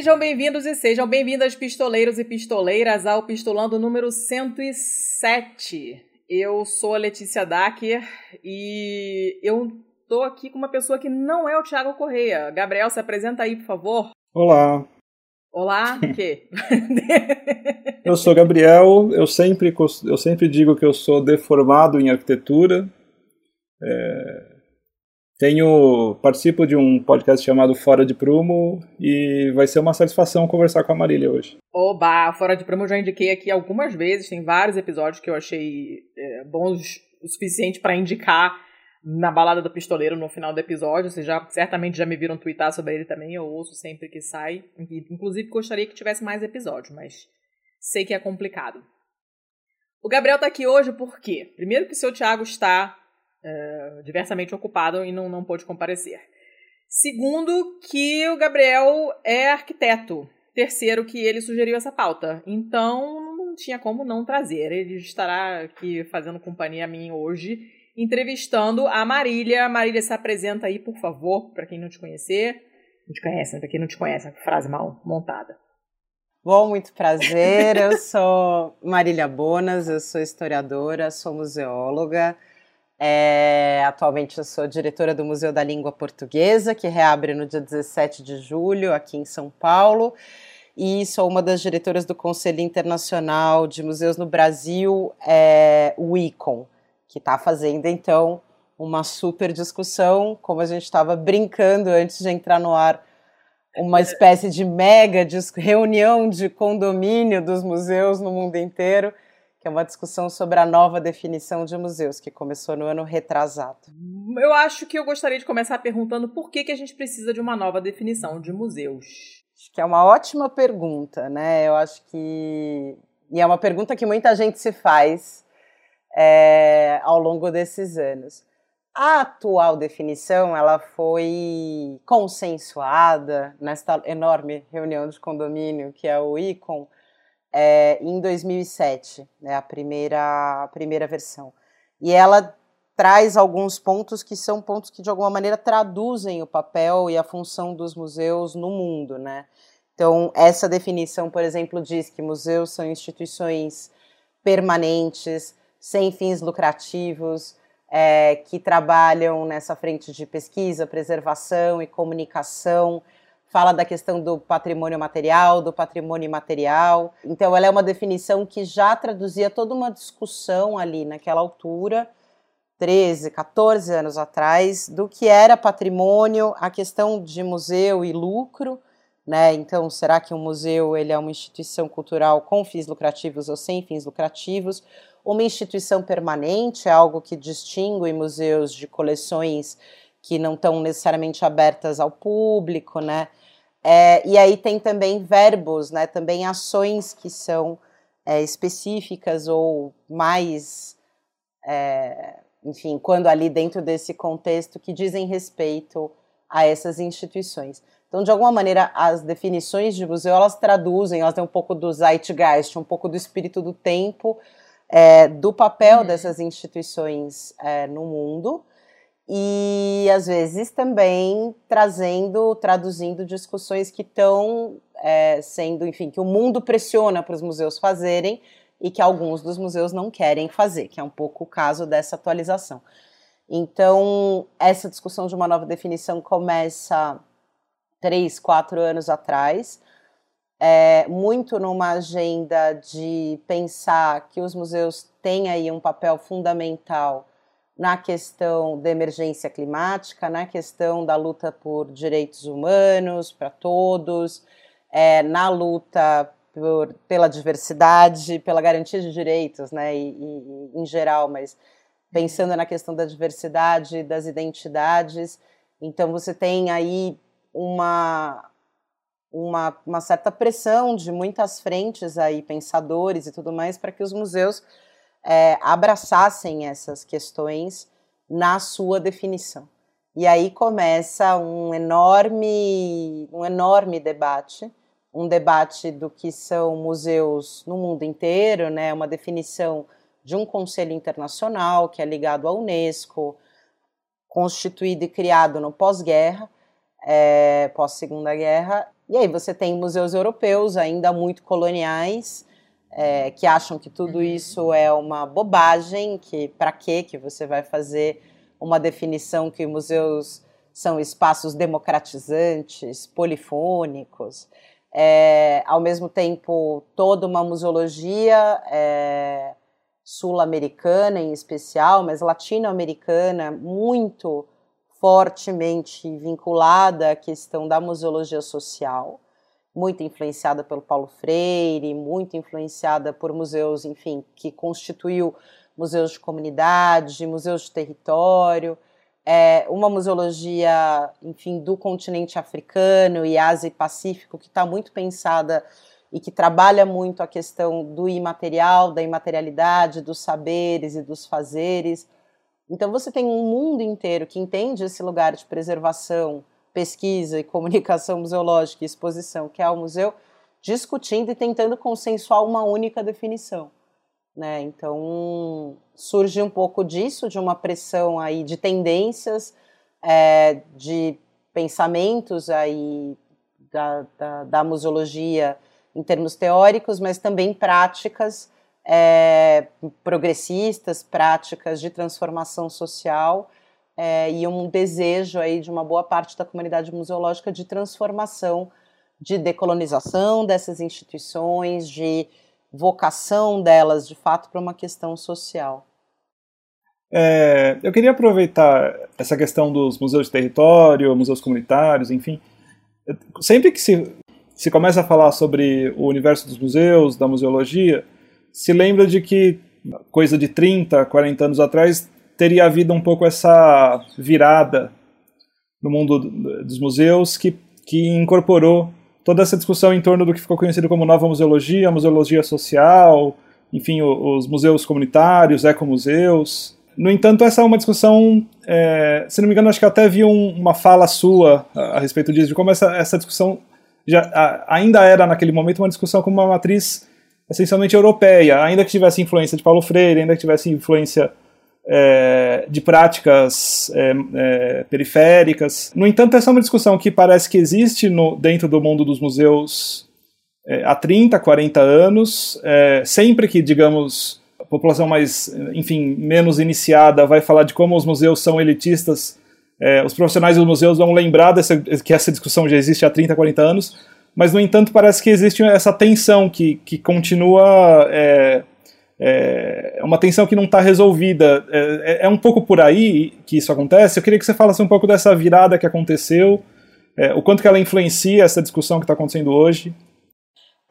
Sejam bem-vindos e sejam bem-vindas, pistoleiros e pistoleiras, ao Pistolando número 107. Eu sou a Letícia Dacker e eu tô aqui com uma pessoa que não é o Thiago Correia. Gabriel, se apresenta aí, por favor. Olá. Olá, o quê? eu sou Gabriel, eu sempre, eu sempre digo que eu sou deformado em arquitetura. É, tenho, participo de um podcast chamado Fora de Prumo e vai ser uma satisfação conversar com a Marília hoje. Oba, Fora de Prumo eu já indiquei aqui algumas vezes, tem vários episódios que eu achei é, bons o suficiente para indicar na balada do pistoleiro no final do episódio. Vocês já certamente já me viram twittar sobre ele também, eu ouço sempre que sai. Inclusive gostaria que tivesse mais episódios, mas sei que é complicado. O Gabriel tá aqui hoje por quê? Primeiro que o seu Thiago está uh, diversamente ocupado e não, não pôde comparecer. Segundo, que o Gabriel é arquiteto. Terceiro, que ele sugeriu essa pauta. Então, não tinha como não trazer. Ele estará aqui fazendo companhia a mim hoje, entrevistando a Marília. Marília, se apresenta aí, por favor, para quem não te conhecer. Não te conhece, né? Para quem não te conhece, frase mal montada. Bom, muito prazer. Eu sou Marília Bonas, eu sou historiadora, sou museóloga. É, atualmente eu sou diretora do Museu da Língua Portuguesa, que reabre no dia 17 de julho aqui em São Paulo, e sou uma das diretoras do Conselho Internacional de Museus no Brasil, é, o ICON, que está fazendo então uma super discussão, como a gente estava brincando antes de entrar no ar, uma espécie de mega reunião de condomínio dos museus no mundo inteiro que é uma discussão sobre a nova definição de museus, que começou no ano retrasado. Eu acho que eu gostaria de começar perguntando por que, que a gente precisa de uma nova definição de museus. Acho que é uma ótima pergunta, né? Eu acho que. E é uma pergunta que muita gente se faz é, ao longo desses anos. A atual definição ela foi consensuada nesta enorme reunião de condomínio que é o ICOM é, em 2007, né, a, primeira, a primeira versão. E ela traz alguns pontos que são pontos que de alguma maneira traduzem o papel e a função dos museus no mundo, né? Então, essa definição, por exemplo, diz que museus são instituições permanentes, sem fins lucrativos, é, que trabalham nessa frente de pesquisa, preservação e comunicação, fala da questão do patrimônio material, do patrimônio imaterial. Então, ela é uma definição que já traduzia toda uma discussão ali naquela altura, 13, 14 anos atrás, do que era patrimônio, a questão de museu e lucro. Né? Então, será que um museu ele é uma instituição cultural com fins lucrativos ou sem fins lucrativos? Uma instituição permanente é algo que distingue museus de coleções que não estão necessariamente abertas ao público, né? É, e aí tem também verbos, né, também ações que são é, específicas ou mais, é, enfim, quando ali dentro desse contexto que dizem respeito a essas instituições. Então, de alguma maneira, as definições de museu elas traduzem, elas têm um pouco do zeitgeist, um pouco do espírito do tempo, é, do papel uhum. dessas instituições é, no mundo e às vezes também trazendo, traduzindo discussões que estão é, sendo, enfim, que o mundo pressiona para os museus fazerem e que alguns dos museus não querem fazer, que é um pouco o caso dessa atualização. Então, essa discussão de uma nova definição começa três, quatro anos atrás, é, muito numa agenda de pensar que os museus têm aí um papel fundamental na questão da emergência climática, na questão da luta por direitos humanos para todos, é, na luta por, pela diversidade, pela garantia de direitos, né, e, e, em geral, mas pensando na questão da diversidade, das identidades, então você tem aí uma, uma, uma certa pressão de muitas frentes aí, pensadores e tudo mais, para que os museus é, abraçassem essas questões na sua definição. E aí começa um enorme, um enorme debate, um debate do que são museus no mundo inteiro, né? Uma definição de um conselho internacional que é ligado à UNESCO, constituído e criado no pós-guerra, é, pós-segunda guerra, E aí você tem museus europeus ainda muito coloniais, é, que acham que tudo uhum. isso é uma bobagem, que para que que você vai fazer uma definição que museus são espaços democratizantes, polifônicos. É, ao mesmo tempo, toda uma museologia é, sul-americana em especial, mas latino-americana, muito fortemente vinculada à questão da museologia social, muito influenciada pelo Paulo Freire, muito influenciada por museus, enfim, que constituiu museus de comunidade, museus de território, é, uma museologia, enfim, do continente africano e Ásia e Pacífico, que está muito pensada e que trabalha muito a questão do imaterial, da imaterialidade, dos saberes e dos fazeres. Então você tem um mundo inteiro que entende esse lugar de preservação, pesquisa e comunicação museológica e exposição, que é o museu, discutindo e tentando consensuar uma única definição. Né? Então surge um pouco disso, de uma pressão aí de tendências, é, de pensamentos aí da, da, da, museologia em termos teóricos, mas também práticas é, progressistas, práticas de transformação social é, e um desejo aí de uma boa parte da comunidade museológica de transformação, de decolonização dessas instituições, de vocação delas, de fato, para uma questão social. É, eu queria aproveitar essa questão dos museus de território, museus comunitários, enfim. Sempre que se, se começa a falar sobre o universo dos museus, da museologia, se lembra de que, coisa de 30, 40 anos atrás, teria havido um pouco essa virada no mundo dos museus que, que incorporou toda essa discussão em torno do que ficou conhecido como nova museologia, museologia social, enfim, os museus comunitários, ecomuseus. No entanto, essa é uma discussão, é, se não me engano, acho que eu até vi um, uma fala sua a, a, respeito disso, de como essa, essa discussão já, a, ainda era, naquele momento, uma discussão com uma matriz essencialmente europeia, ainda que tivesse influência de Paulo Freire, ainda que tivesse influência é, de práticas é, é, periféricas. No entanto, essa é uma discussão que parece que existe no, dentro do mundo dos museus é, há 30, 40 anos. É, sempre que, digamos, a população mais, enfim, menos iniciada vai falar de como os museus são elitistas, é, os profissionais dos museus vão lembrar dessa, que essa discussão já existe há 30, 40 anos. Mas, no entanto, parece que existe essa tensão que, que continua é, é uma tensão que não está resolvida. É, é, é, um pouco por aí que isso acontece. Eu queria que você falasse um pouco dessa virada que aconteceu, é, o quanto que ela influencia essa discussão que está acontecendo hoje.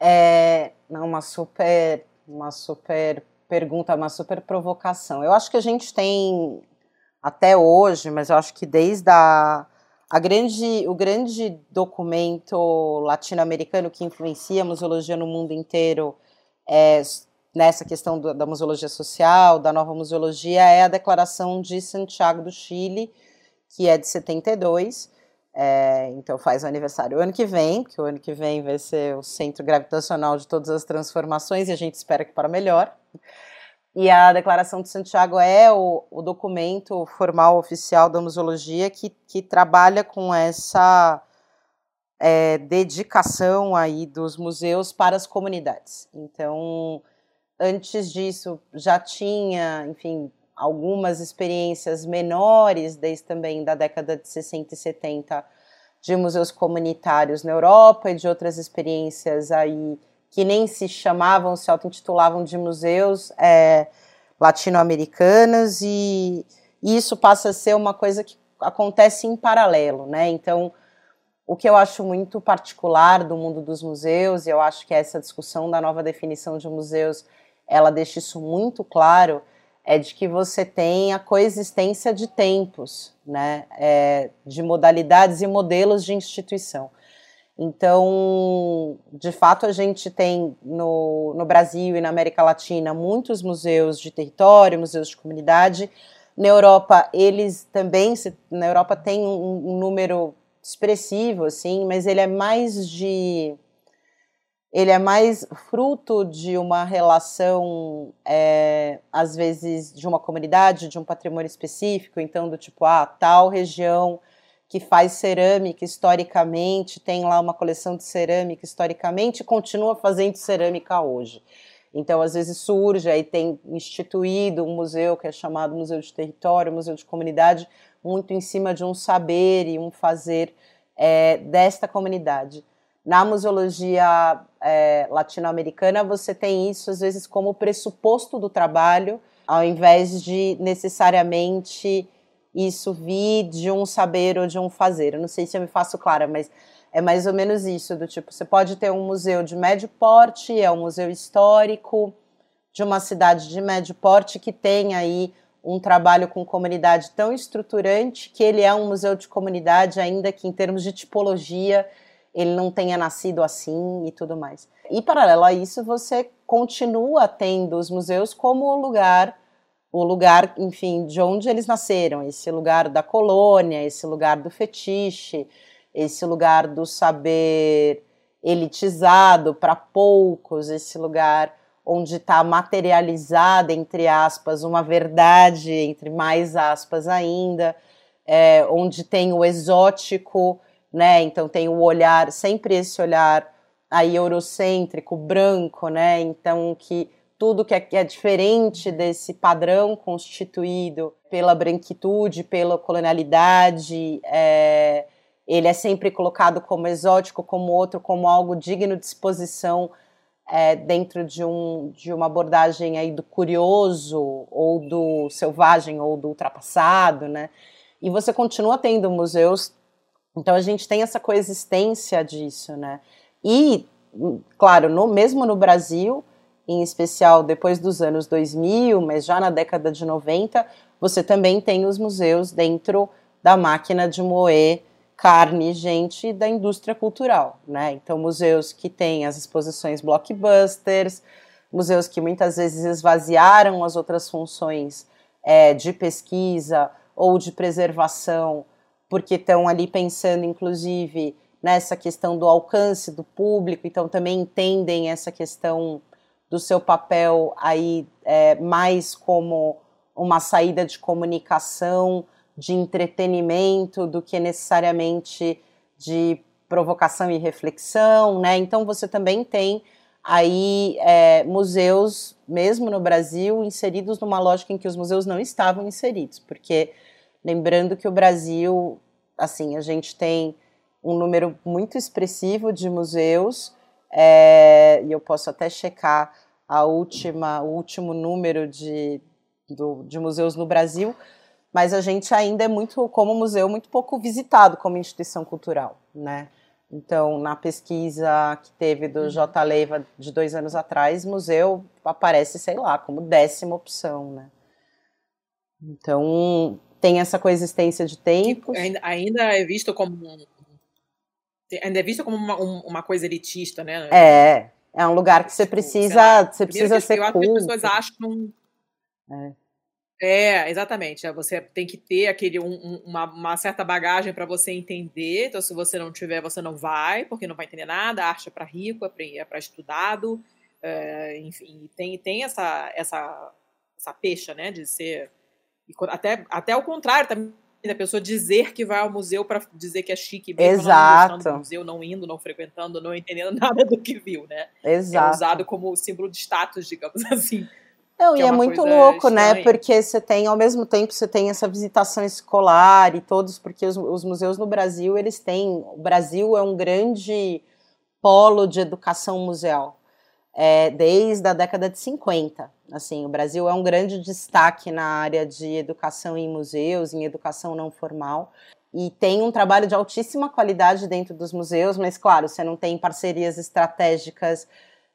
É uma super, uma super pergunta, uma super provocação. Eu acho que a gente tem até hoje, mas eu acho que desde a, a grande, o grande documento latino-americano que influencia a museologia no mundo inteiro é nessa questão do, da museologia social, da nova museologia, é a Declaração de Santiago do Chile, que é de 72. É, então faz o aniversário o ano que vem, que o ano que vem vai ser o centro gravitacional de todas as transformações e a gente espera que para melhor. E a Declaração de Santiago é o, o documento formal oficial da museologia que, que trabalha com essa é, dedicação aí dos museus para as comunidades. Então, Antes disso, já tinha, enfim, algumas experiências menores, desde também da década de 60 e 70, de museus comunitários na Europa e de outras experiências aí que nem se chamavam, se auto-intitulavam de museus é, latino-americanos e, isso passa a ser uma coisa que acontece em paralelo, né? Então, o que eu acho muito particular do mundo dos museus, e eu acho que é essa discussão da nova definição de museus ela deixa isso muito claro, é de que você tem a coexistência de tempos, né, é, de modalidades e modelos de instituição. Então, de fato, a gente tem no, no Brasil e na América Latina muitos museus de território, museus de comunidade. Na Europa, eles também, na Europa tem um, um número expressivo, assim, mas ele é mais de ele é mais fruto de uma relação, é, às vezes, de uma comunidade, de um patrimônio específico, então, do tipo, ah, tal região que faz cerâmica historicamente, tem lá uma coleção de cerâmica historicamente, continua fazendo cerâmica hoje. Então, às vezes surge, aí tem instituído um museu que é chamado Museu de Território, Museu de Comunidade, muito em cima de um saber e um fazer é, desta comunidade. Na museologia é, latino-americana, você tem isso, às vezes, como pressuposto do trabalho, ao invés de necessariamente isso vir de um saber ou de um fazer. Eu não sei se eu me faço clara, mas é mais ou menos isso, do tipo, você pode ter um museu de médio porte, é um museu histórico de uma cidade de médio porte que tem aí um trabalho com comunidade tão estruturante que ele é um museu de comunidade, ainda que em termos de tipologia ele não tenha nascido assim e tudo mais. E paralelo a isso, você continua tendo os museus como o lugar o lugar, enfim, de onde eles nasceram, esse lugar da colônia, esse lugar do fetiche, esse lugar do saber elitizado para poucos, esse lugar onde está materializada, entre aspas, uma verdade, entre mais aspas ainda, é, onde tem o exótico, né? Então tem o olhar, sempre esse olhar aí eurocêntrico, branco, né? Então que tudo que é, que é diferente desse padrão constituído pela branquitude, pela colonialidade, é, ele é sempre colocado como exótico, como outro, como algo digno de exposição é, dentro de, um, de uma abordagem aí do curioso, ou do selvagem, ou do ultrapassado, né? E você continua tendo museus, então a gente tem essa coexistência disso, né? E, claro, no, mesmo no Brasil, em especial depois dos anos 2000, mas já na década de 90, você também tem os museus dentro da máquina de moer carne, gente da indústria cultural, né? Então, museus que têm as exposições blockbusters, museus que muitas vezes esvaziaram as outras funções é, de pesquisa ou de preservação, porque estão ali pensando, inclusive, nessa questão do alcance do público, então também entendem essa questão do seu papel aí é, mais como uma saída de comunicação, de entretenimento, do que necessariamente de provocação e reflexão, né? Então você também tem aí é, museus, mesmo no Brasil, inseridos numa lógica em que os museus não estavam inseridos, porque lembrando que o Brasil, assim, a gente tem um número muito expressivo de museus é, e eu posso até checar a última, o último número de, do, de museus no Brasil, mas a gente ainda é muito, como museu, muito pouco visitado como instituição cultural, né? Então, na pesquisa que teve do uhum. J. Leiva de dois anos atrás, museu aparece, sei lá, como décima opção, né? Então, tem essa coexistência de tempos. Ainda, ainda é visto como ainda é visto como uma, uma coisa elitista, né? É, é um lugar que você tipo, precisa, você precisa ser eu culto. As pessoas acham. É. É, exatamente. É, você tem que ter aquele um, uma, uma, certa bagagem para você entender. Então, se você não tiver, você não vai, porque não vai entender nada. A arte é para rico, é para é estudado. É, enfim, tem, tem essa, essa, essa pecha, né, de ser. Até, até o contrário também da pessoa dizer que vai ao museu para dizer que é chique, mesmo Exato. não do museu, não indo, não frequentando, não entendendo nada do que viu, né? Exato. É usado como símbolo de status, digamos assim. Não, e é, é muito louco, né? estranha. né? Porque você tem, ao mesmo tempo, você tem essa visitação escolar e todos, porque os, os museus no Brasil, eles têm. O Brasil é um grande polo de educação museal é, desde a década de 50. Assim, o Brasil é um grande destaque na área de educação em museus, em educação não formal, e tem um trabalho de altíssima qualidade dentro dos museus, mas claro, você não tem parcerias estratégicas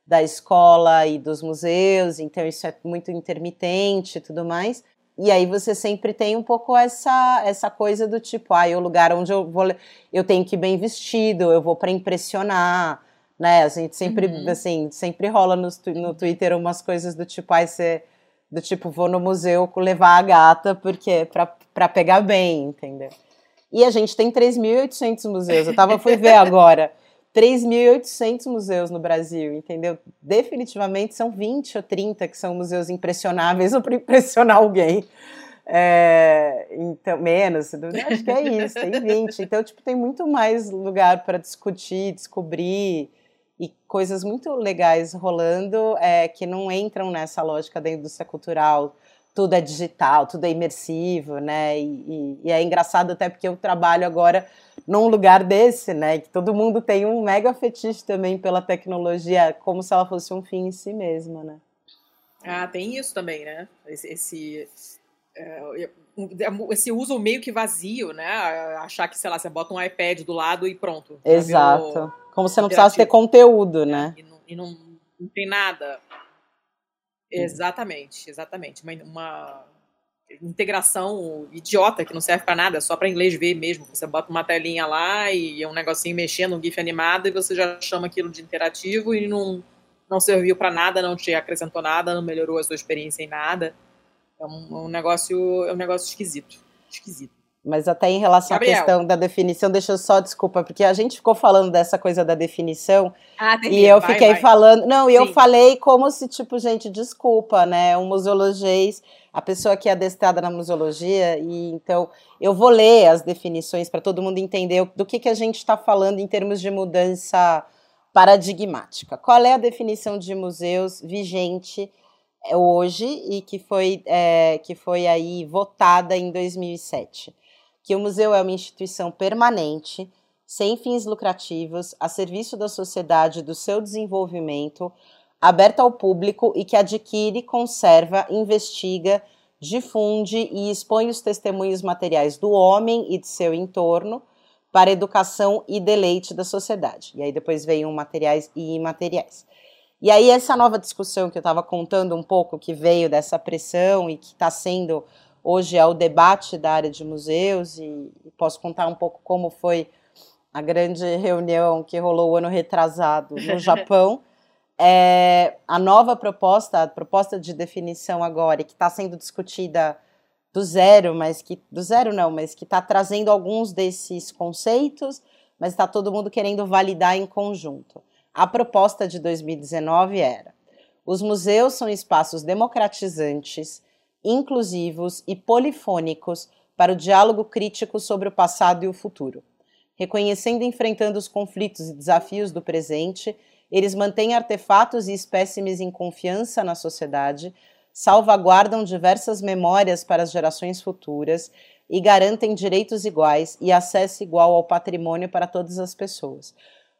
da escola e dos museus, então isso é muito intermitente e tudo mais. E aí você sempre tem um pouco essa essa coisa do tipo, ah, é o lugar onde eu vou eu tenho que ir bem vestido, eu vou para impressionar, né? A gente sempre, uhum. assim, sempre rola no, no Twitter umas coisas do tipo, ai, você, do tipo, vou no museu levar a gata porque para para pegar bem, entendeu? E a gente tem 3.800 museus. Eu tava fui ver agora. 3.800 museus no Brasil, entendeu? Definitivamente são 20 ou 30 que são museus impressionáveis ou para impressionar alguém. É, então, menos, acho que é isso, tem 20. Então, tipo, tem muito mais lugar para discutir, descobrir e coisas muito legais rolando é, que não entram nessa lógica da indústria cultural. Tudo é digital, tudo é imersivo, né? E, e, e é engraçado até porque eu trabalho agora num lugar desse, né? Que todo mundo tem um mega fetiche também pela tecnologia, como se ela fosse um fim em si mesma, né? Ah, tem isso também, né? Esse, esse, é, esse uso meio que vazio, né? Achar que, sei lá, você bota um iPad do lado e pronto. Exato. Como se não precisasse ter conteúdo, é, né? E, não, e não, não, tem nada. Exatamente, exatamente. Uma, uma integração idiota que não serve para nada, só para inglês ver mesmo. Você bota uma telinha lá e um negocinho mexendo, um GIF animado, e você já chama aquilo de interativo e não não serviu para nada, não te acrescentou nada, não melhorou a sua experiência em nada. É um, um negócio, é um negócio esquisito, esquisito. Mas até em relação Gabriel. à questão da definição, deixa eu só desculpa, porque a gente ficou falando dessa coisa da definição ah, e eu vai, fiquei vai. falando, não, e eu falei como se tipo, gente, desculpa, né? Um museologês, a pessoa que é adestrada na museologia e então eu vou ler as definições para todo mundo entender do que que a gente está falando em termos de mudança paradigmática. Qual é a definição de museus vigente é, hoje e que foi, é, que foi aí votada em 2007? Que o museu é uma instituição permanente, sem fins lucrativos, a serviço da sociedade e do seu desenvolvimento, aberta ao público e que adquire, conserva, investiga, difunde e expõe os testemunhos materiais do homem e de seu entorno para educação e deleite da sociedade. E aí depois veio materiais e imateriais. E aí essa nova discussão que eu estava contando um pouco, que veio dessa pressão e que está sendo hoje é o debate da área de museus, e posso contar um pouco como foi a grande reunião que rolou o ano retrasado no Japão. É, a nova proposta, a proposta de definição agora, que está sendo discutida do zero, mas que do zero não, mas que está trazendo alguns desses conceitos, mas está todo mundo querendo validar em conjunto. A proposta de 2019 era: os museus são espaços democratizantes, inclusivos e polifônicos para o diálogo crítico sobre o passado e o futuro. Reconhecendo e enfrentando os conflitos e desafios do presente, eles mantêm artefatos e espécimes em confiança na sociedade, salvaguardam diversas memórias para as gerações futuras e garantem direitos iguais e acesso igual ao patrimônio para todas as pessoas.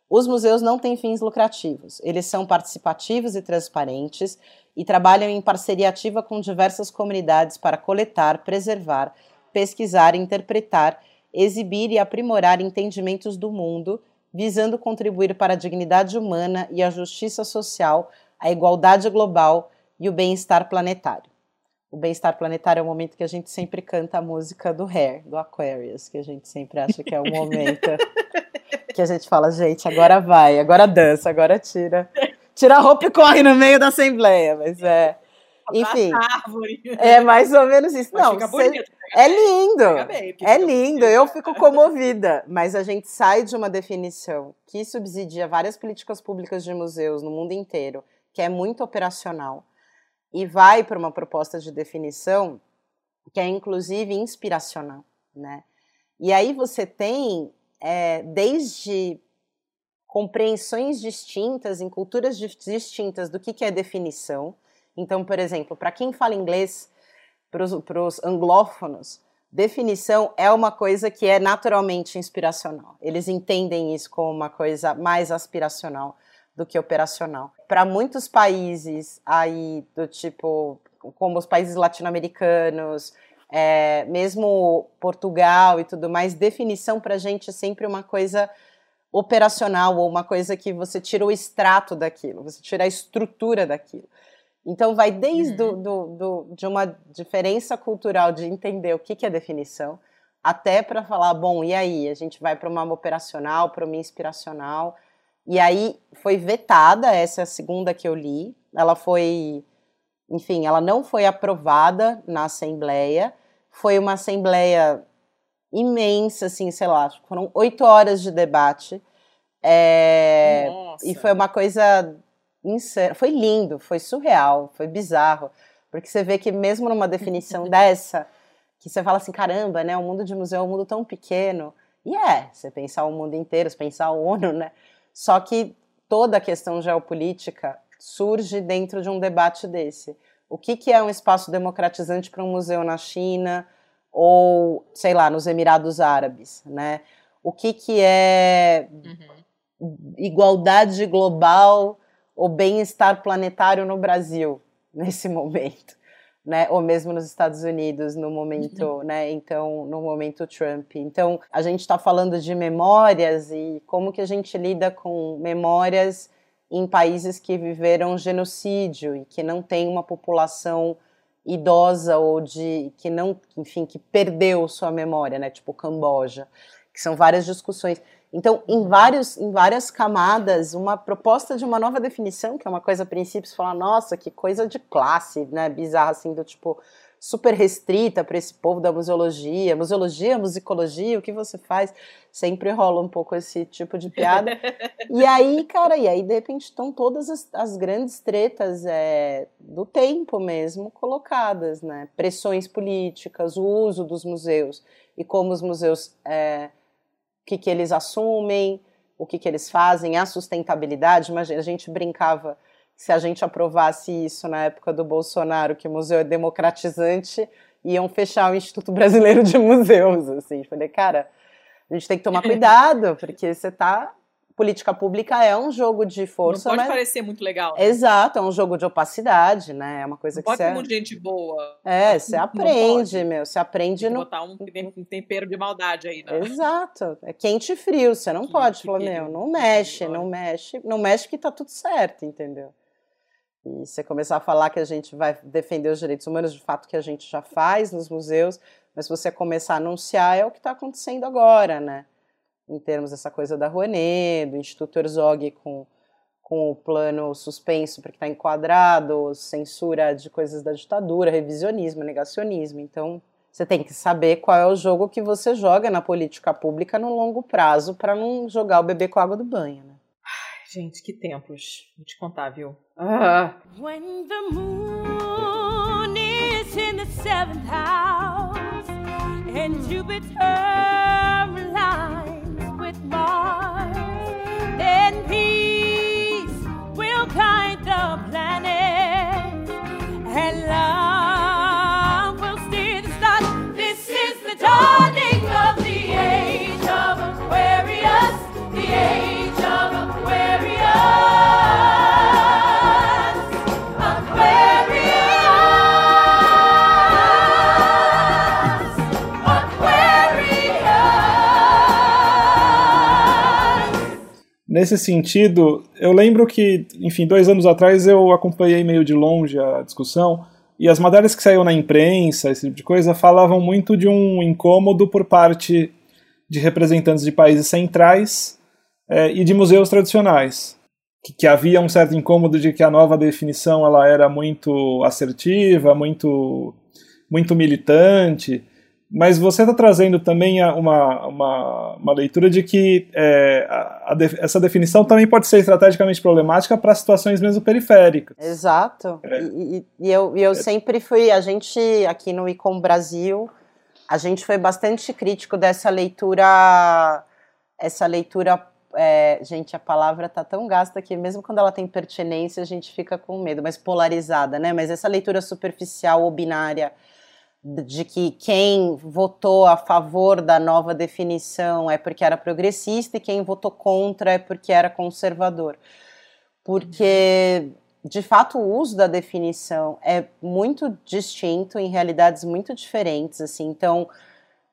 Os museus não têm fins lucrativos, eles são participativos e transparentes e trabalham em parceria ativa com diversas comunidades para coletar, preservar, pesquisar, interpretar, exibir e aprimorar entendimentos do mundo, visando contribuir para a dignidade humana e a justiça social, a igualdade global e o bem-estar planetário. O bem-estar planetário é o momento que a gente sempre canta a música do Hair, do Aquarius, que a gente sempre acha que é o momento que a gente fala, gente, agora vai, agora dança, agora tira. Tira a roupa e corre no meio da assembleia, mas é. Enfim, é mais ou menos isso. Mas Não, bonito, é lindo, bem, é lindo. Eu fico comovida. Mas a gente sai de uma definição que subsidia várias políticas públicas de museus no mundo inteiro, que é muito operacional e vai para uma proposta de definição que é inclusive inspiracional, né? E aí você tem é, desde compreensões distintas em culturas distintas do que, que é definição. Então, por exemplo, para quem fala inglês, para os anglófonos, definição é uma coisa que é naturalmente inspiracional. Eles entendem isso como uma coisa mais aspiracional do que operacional. Para muitos países aí do tipo, como os países latino-americanos, é, mesmo Portugal e tudo mais, definição para a gente é sempre uma coisa operacional ou uma coisa que você tira o extrato daquilo, você tira a estrutura daquilo. Então vai desde uhum. do, do, do, de uma diferença cultural de entender o que, que é definição, até para falar, bom, e aí? A gente vai para uma operacional, para uma inspiracional, e aí foi vetada, essa é a segunda que eu li. Ela foi, enfim, ela não foi aprovada na Assembleia. Foi uma Assembleia imensa, assim, sei lá, foram oito horas de debate. É, e foi uma coisa insana. Foi lindo, foi surreal, foi bizarro. Porque você vê que mesmo numa definição dessa, que você fala assim, caramba, né? O mundo de museu é um mundo tão pequeno. E é, você pensar o mundo inteiro, você pensar o ONU, né? Só que toda a questão geopolítica surge dentro de um debate desse. O que, que é um espaço democratizante para um museu na China ou, sei lá, nos Emirados Árabes, né? O que, que é uhum. igualdade global ou bem-estar planetário no Brasil nesse momento, né? Ou mesmo nos Estados Unidos no momento, uhum. né? Então, no momento Trump. Então, a gente está falando de memórias e como que a gente lida com memórias em países que viveram genocídio e que não tem uma população idosa ou de que não, enfim, que perdeu sua memória, né? Tipo Camboja, que são várias discussões. Então, em, vários, em várias camadas, uma proposta de uma nova definição, que é uma coisa a princípio, você fala, nossa, que coisa de classe, né? Bizarra, assim, do tipo, super restrita para esse povo da museologia. Museologia, musicologia, o que você faz? Sempre rola um pouco esse tipo de piada. e aí, cara, e aí de repente estão todas as, as grandes tretas é, do tempo mesmo colocadas, né? Pressões políticas, o uso dos museus e como os museus, é, o que, que eles assumem, o que, que eles fazem, a sustentabilidade. Imagina, a gente brincava se a gente aprovasse isso na época do Bolsonaro, que o museu é democratizante, iam fechar o Instituto Brasileiro de Museus, assim. Falei, cara, a gente tem que tomar cuidado, porque você tá política pública é um jogo de força. Não pode mas... parecer muito legal. Né? Exato, é um jogo de opacidade, né? É uma coisa não que pode você. Pode gente boa. É, você aprende, meu. Você aprende tem no. botar um, um tempero de maldade aí, né? Exato. É quente e frio. Você não quente pode falar, meu, não mexe, não mexe, não mexe que tá tudo certo, entendeu? E você começar a falar que a gente vai defender os direitos humanos, de fato que a gente já faz nos museus, mas você começar a anunciar é o que está acontecendo agora, né? Em termos dessa coisa da Rouenet, do Instituto Herzog com, com o plano suspenso porque está enquadrado, censura de coisas da ditadura, revisionismo, negacionismo. Então, você tem que saber qual é o jogo que você joga na política pública no longo prazo para não jogar o bebê com a água do banho, né? Gente, que tempos. Vou te contar, viu? Ah. When the moon is in the seventh house and Jupiter aligns with Mars, Nesse sentido, eu lembro que, enfim, dois anos atrás eu acompanhei meio de longe a discussão e as matérias que saíram na imprensa, esse tipo de coisa, falavam muito de um incômodo por parte de representantes de países centrais é, e de museus tradicionais. Que, que, havia um certo incômodo de que a nova definição ela era muito assertiva, muito, muito militante, mas você está trazendo também uma, uma, uma, leitura de que é, a, a essa definição também pode ser estrategicamente problemática para situações mesmo periféricas. Exato. É. E, e, eu, eu é. sempre fui, a gente aqui no Icom Brasil, a gente foi bastante crítico dessa leitura, essa leitura é, gente, a palavra tá tão gasta que mesmo quando ela tem pertinência a gente fica com medo, mas polarizada, né? Mas essa leitura superficial ou binária de que quem votou a favor da nova definição é porque era progressista e quem votou contra é porque era conservador. Porque, de fato, o uso da definição é muito distinto em realidades muito diferentes. Assim. Então,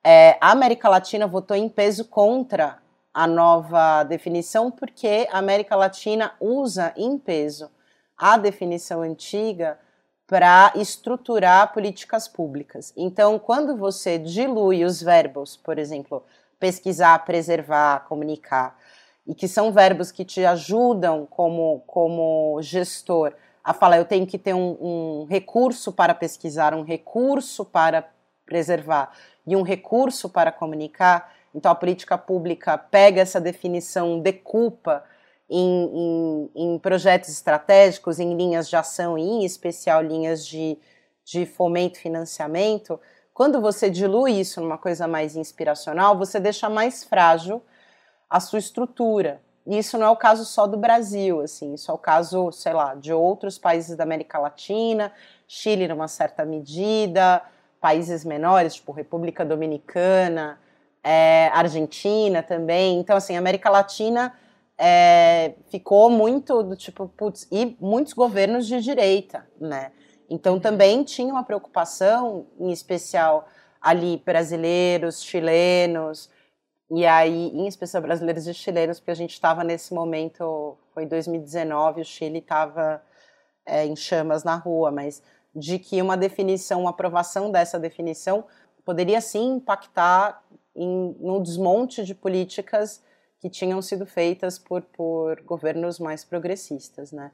é, a América Latina votou em peso contra a nova definição porque a América Latina usa em peso a definição antiga para estruturar políticas públicas. Então, quando você dilui os verbos, por exemplo, pesquisar, preservar, comunicar, e que são verbos que te ajudam como, como gestor a falar, eu tenho que ter um, um recurso para pesquisar, um recurso para preservar e um recurso para comunicar, então, a política pública pega essa definição, decupa em, em, em, projetos estratégicos, em linhas de ação em especial, linhas de, de fomento e financiamento. quando você dilui isso numa coisa mais inspiracional, você deixa mais frágil a sua estrutura. E isso não é o caso só do Brasil, assim, isso é o caso, sei lá, de outros países da América Latina, Chile numa certa medida, países menores, tipo República Dominicana, é, Argentina também. Então, assim, a América Latina é, ficou muito do tipo, putz, e muitos governos de direita, né? Então também tinha uma preocupação, em especial ali brasileiros, chilenos, e aí, em especial brasileiros e chilenos, porque a gente estava nesse momento, foi 2019, o Chile estava é, em chamas na rua, mas de que uma definição, uma aprovação dessa definição poderia sim impactar em, no desmonte de políticas que tinham sido feitas por, por governos mais progressistas, né?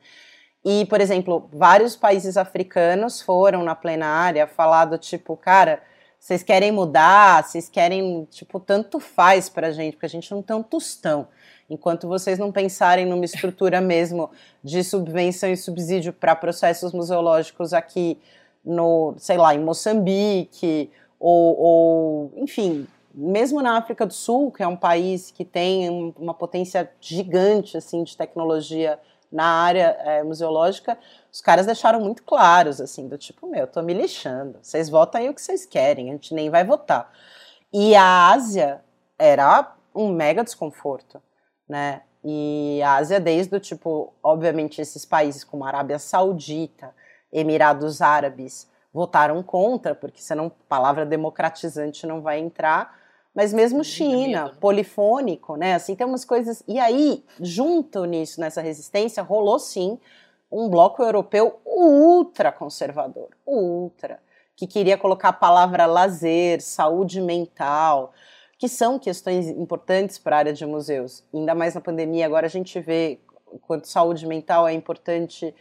E, por exemplo, vários países africanos foram na plenária falar do tipo, cara, vocês querem mudar, vocês querem, tipo, tanto faz pra gente, porque a gente não tem um tostão. Enquanto vocês não pensarem numa estrutura mesmo de subvenção e subsídio para processos museológicos aqui no, sei lá, em Moçambique, ou, ou enfim, mesmo na África do Sul, que é um país que tem uma potência gigante assim de tecnologia na área é, museológica, os caras deixaram muito claros assim, do tipo, meu, eu tô me lixando. Vocês votam aí o que vocês querem, a gente nem vai votar. E a Ásia era um mega desconforto, né? E a Ásia desde o tipo, obviamente esses países como a Arábia Saudita, Emirados Árabes, votaram contra, porque senão palavra democratizante não vai entrar mas mesmo China, medo, né? polifônico, né? Assim, tem umas coisas. E aí, junto nisso, nessa resistência, rolou sim um bloco europeu ultra conservador, ultra, que queria colocar a palavra lazer, saúde mental, que são questões importantes para a área de museus. Ainda mais na pandemia, agora a gente vê quanto saúde mental é importante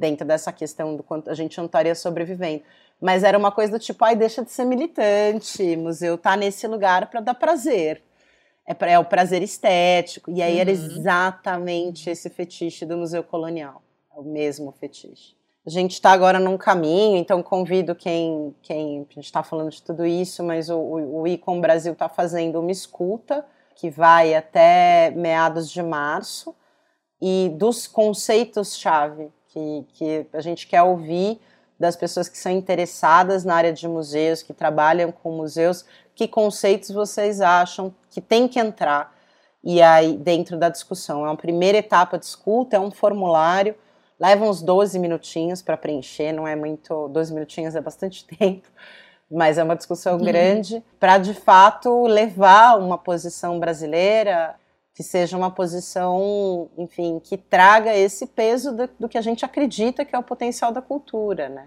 dentro dessa questão do quanto a gente não estaria sobrevivendo. Mas era uma coisa do tipo, ai, deixa de ser militante, museu tá nesse lugar para dar prazer. É, pra, é, o prazer estético. E aí uhum. era exatamente esse fetiche do Museu Colonial. É o mesmo fetiche. A gente está agora num caminho, então convido quem, quem a gente está falando de tudo isso, mas o, o, o Icon Brasil está fazendo uma escuta que vai até meados de março e dos conceitos-chave que, que a gente quer ouvir das pessoas que são interessadas na área de museus, que trabalham com museus, que conceitos vocês acham que tem que entrar e aí dentro da discussão. É uma primeira etapa de escuta, é um formulário, leva uns 12 minutinhos para preencher, não é muito, 12 minutinhos é bastante tempo, mas é uma discussão uhum. grande para de fato levar uma posição brasileira que seja uma posição, enfim, que traga esse peso do, do, que a gente acredita que é o potencial da cultura, né?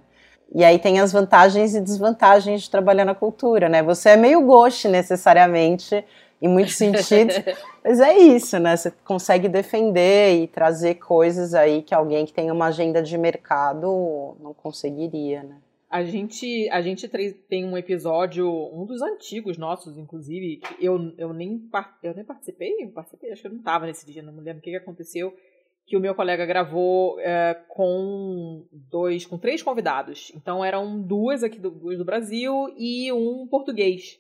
E aí tem as vantagens e desvantagens de trabalhar na cultura, né? Você é meio ghost necessariamente, em muitos sentidos, mas é isso, né? Você consegue defender e trazer coisas aí que alguém que tem uma agenda de mercado não conseguiria, né? A gente, a gente tem um episódio, um dos antigos nossos, inclusive, eu, eu, nem, eu nem participei, eu participei, acho que eu não estava nesse dia, não me lembro o que, que aconteceu, que o meu colega gravou é, com dois, com três convidados. Então eram duas aqui do, duas do Brasil e um português.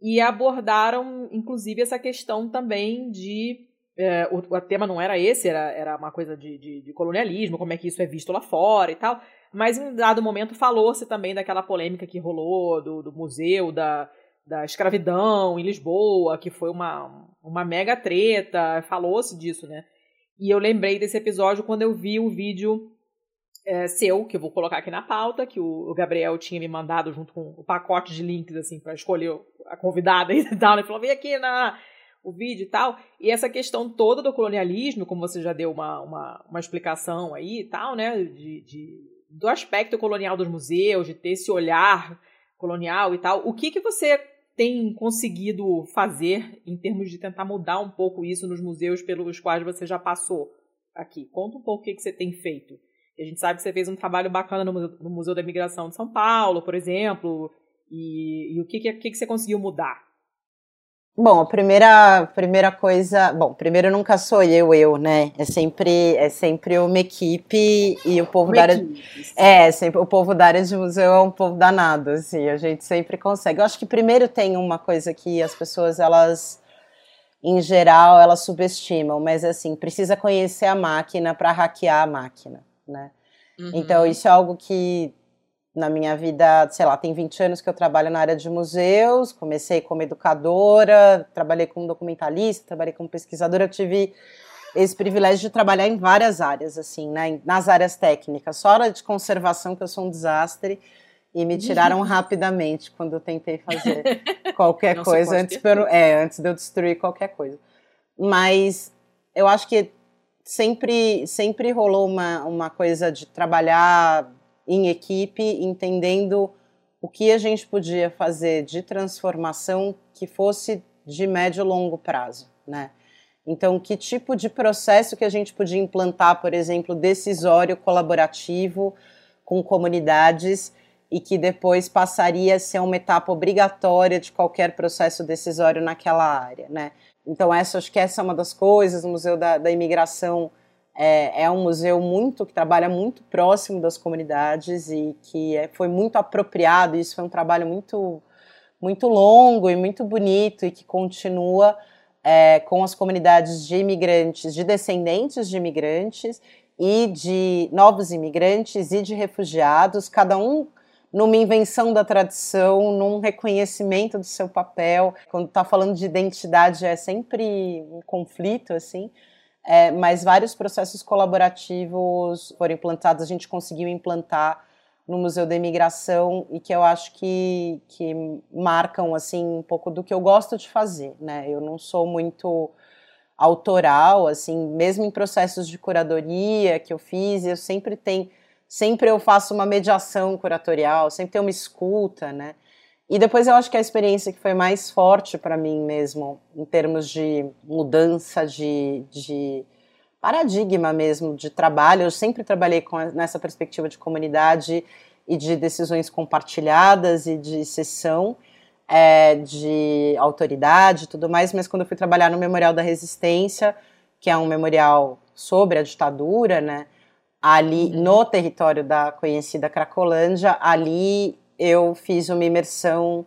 E abordaram, inclusive, essa questão também de é, o, o, tema não era esse, era, era uma coisa de, de, de, colonialismo, como é que isso é visto lá fora e tal. Mas em dado momento falou-se também daquela polêmica que rolou do, do museu da, da escravidão em Lisboa, que foi uma, uma mega treta, falou-se disso, né? E eu lembrei desse episódio quando eu vi o vídeo é, seu, que eu vou colocar aqui na pauta, que o, o, Gabriel tinha me mandado junto com o pacote de links, assim, para escolher a convidada e tal. Ele falou: vem aqui na, o vídeo e tal. E essa questão toda do colonialismo, como você já deu uma, uma, uma explicação aí e tal, né? De, de, do aspecto colonial dos museus, de ter esse olhar colonial e tal. O que, que você tem conseguido fazer em termos de tentar mudar um pouco isso nos museus pelos quais você já passou aqui? Conta um pouco o que, que você tem feito. A gente sabe que você fez um trabalho bacana no Museu, da Imigração de São Paulo, por exemplo, e, e o que, que, que, você conseguiu mudar? Bom, a primeira, primeira coisa, bom, primeiro nunca sou eu, eu, né? É sempre, é sempre uma equipe e o povo uma da área, é, sempre o povo da área de museu é um povo danado, assim, a gente sempre consegue. Eu acho que primeiro tem uma coisa que as pessoas elas em geral elas subestimam, mas assim, precisa conhecer a máquina para hackear a máquina, né? Uhum. Então isso é algo que na minha vida, sei lá, tem 20 anos que eu trabalho na área de museus, comecei como educadora, trabalhei como documentalista, trabalhei como pesquisadora, eu tive esse privilégio de trabalhar em várias áreas, assim, né, nas áreas técnicas, só área de conservação que eu sou um desastre, e me tiraram rapidamente quando eu tentei fazer qualquer Não coisa antes, eu, é, antes de eu destruir qualquer coisa. Mas eu acho que sempre, sempre rolou uma, uma coisa de trabalhar em equipe, entendendo o que a gente podia fazer de transformação que fosse de médio e longo prazo, né? Então, que tipo de processo que a gente podia implantar, por exemplo, decisório colaborativo com comunidades e que depois passaria a ser uma etapa obrigatória de qualquer processo decisório naquela área, né? Então, essa, acho que essa é uma das coisas, o Museu da, da Imigração é, é, um museu muito que trabalha muito próximo das comunidades e que é, foi muito apropriado. Isso foi um trabalho muito muito longo e muito bonito e que continua é, com as comunidades de imigrantes, de descendentes de imigrantes e de novos imigrantes e de refugiados, cada um numa invenção da tradição, num reconhecimento do seu papel. Quando está falando de identidade é sempre um conflito assim é, mas vários processos colaborativos foram implantados, a gente conseguiu implantar no Museu da Imigração e que eu acho que, que marcam assim um pouco do que eu gosto de fazer, né? Eu não sou muito autoral, assim, mesmo em processos de curadoria que eu fiz, eu sempre tenho, sempre eu faço uma mediação curatorial, sempre tem uma escuta, né? E depois eu acho que a experiência que foi mais forte para mim mesmo, em termos de mudança de, de paradigma mesmo de trabalho, eu sempre trabalhei com, nessa perspectiva de comunidade e de decisões compartilhadas e de sessão, é, de autoridade e tudo mais, mas quando eu fui trabalhar no Memorial da Resistência, que é um memorial sobre a ditadura, né, ali uhum. no território da conhecida Cracolândia, ali eu fiz uma imersão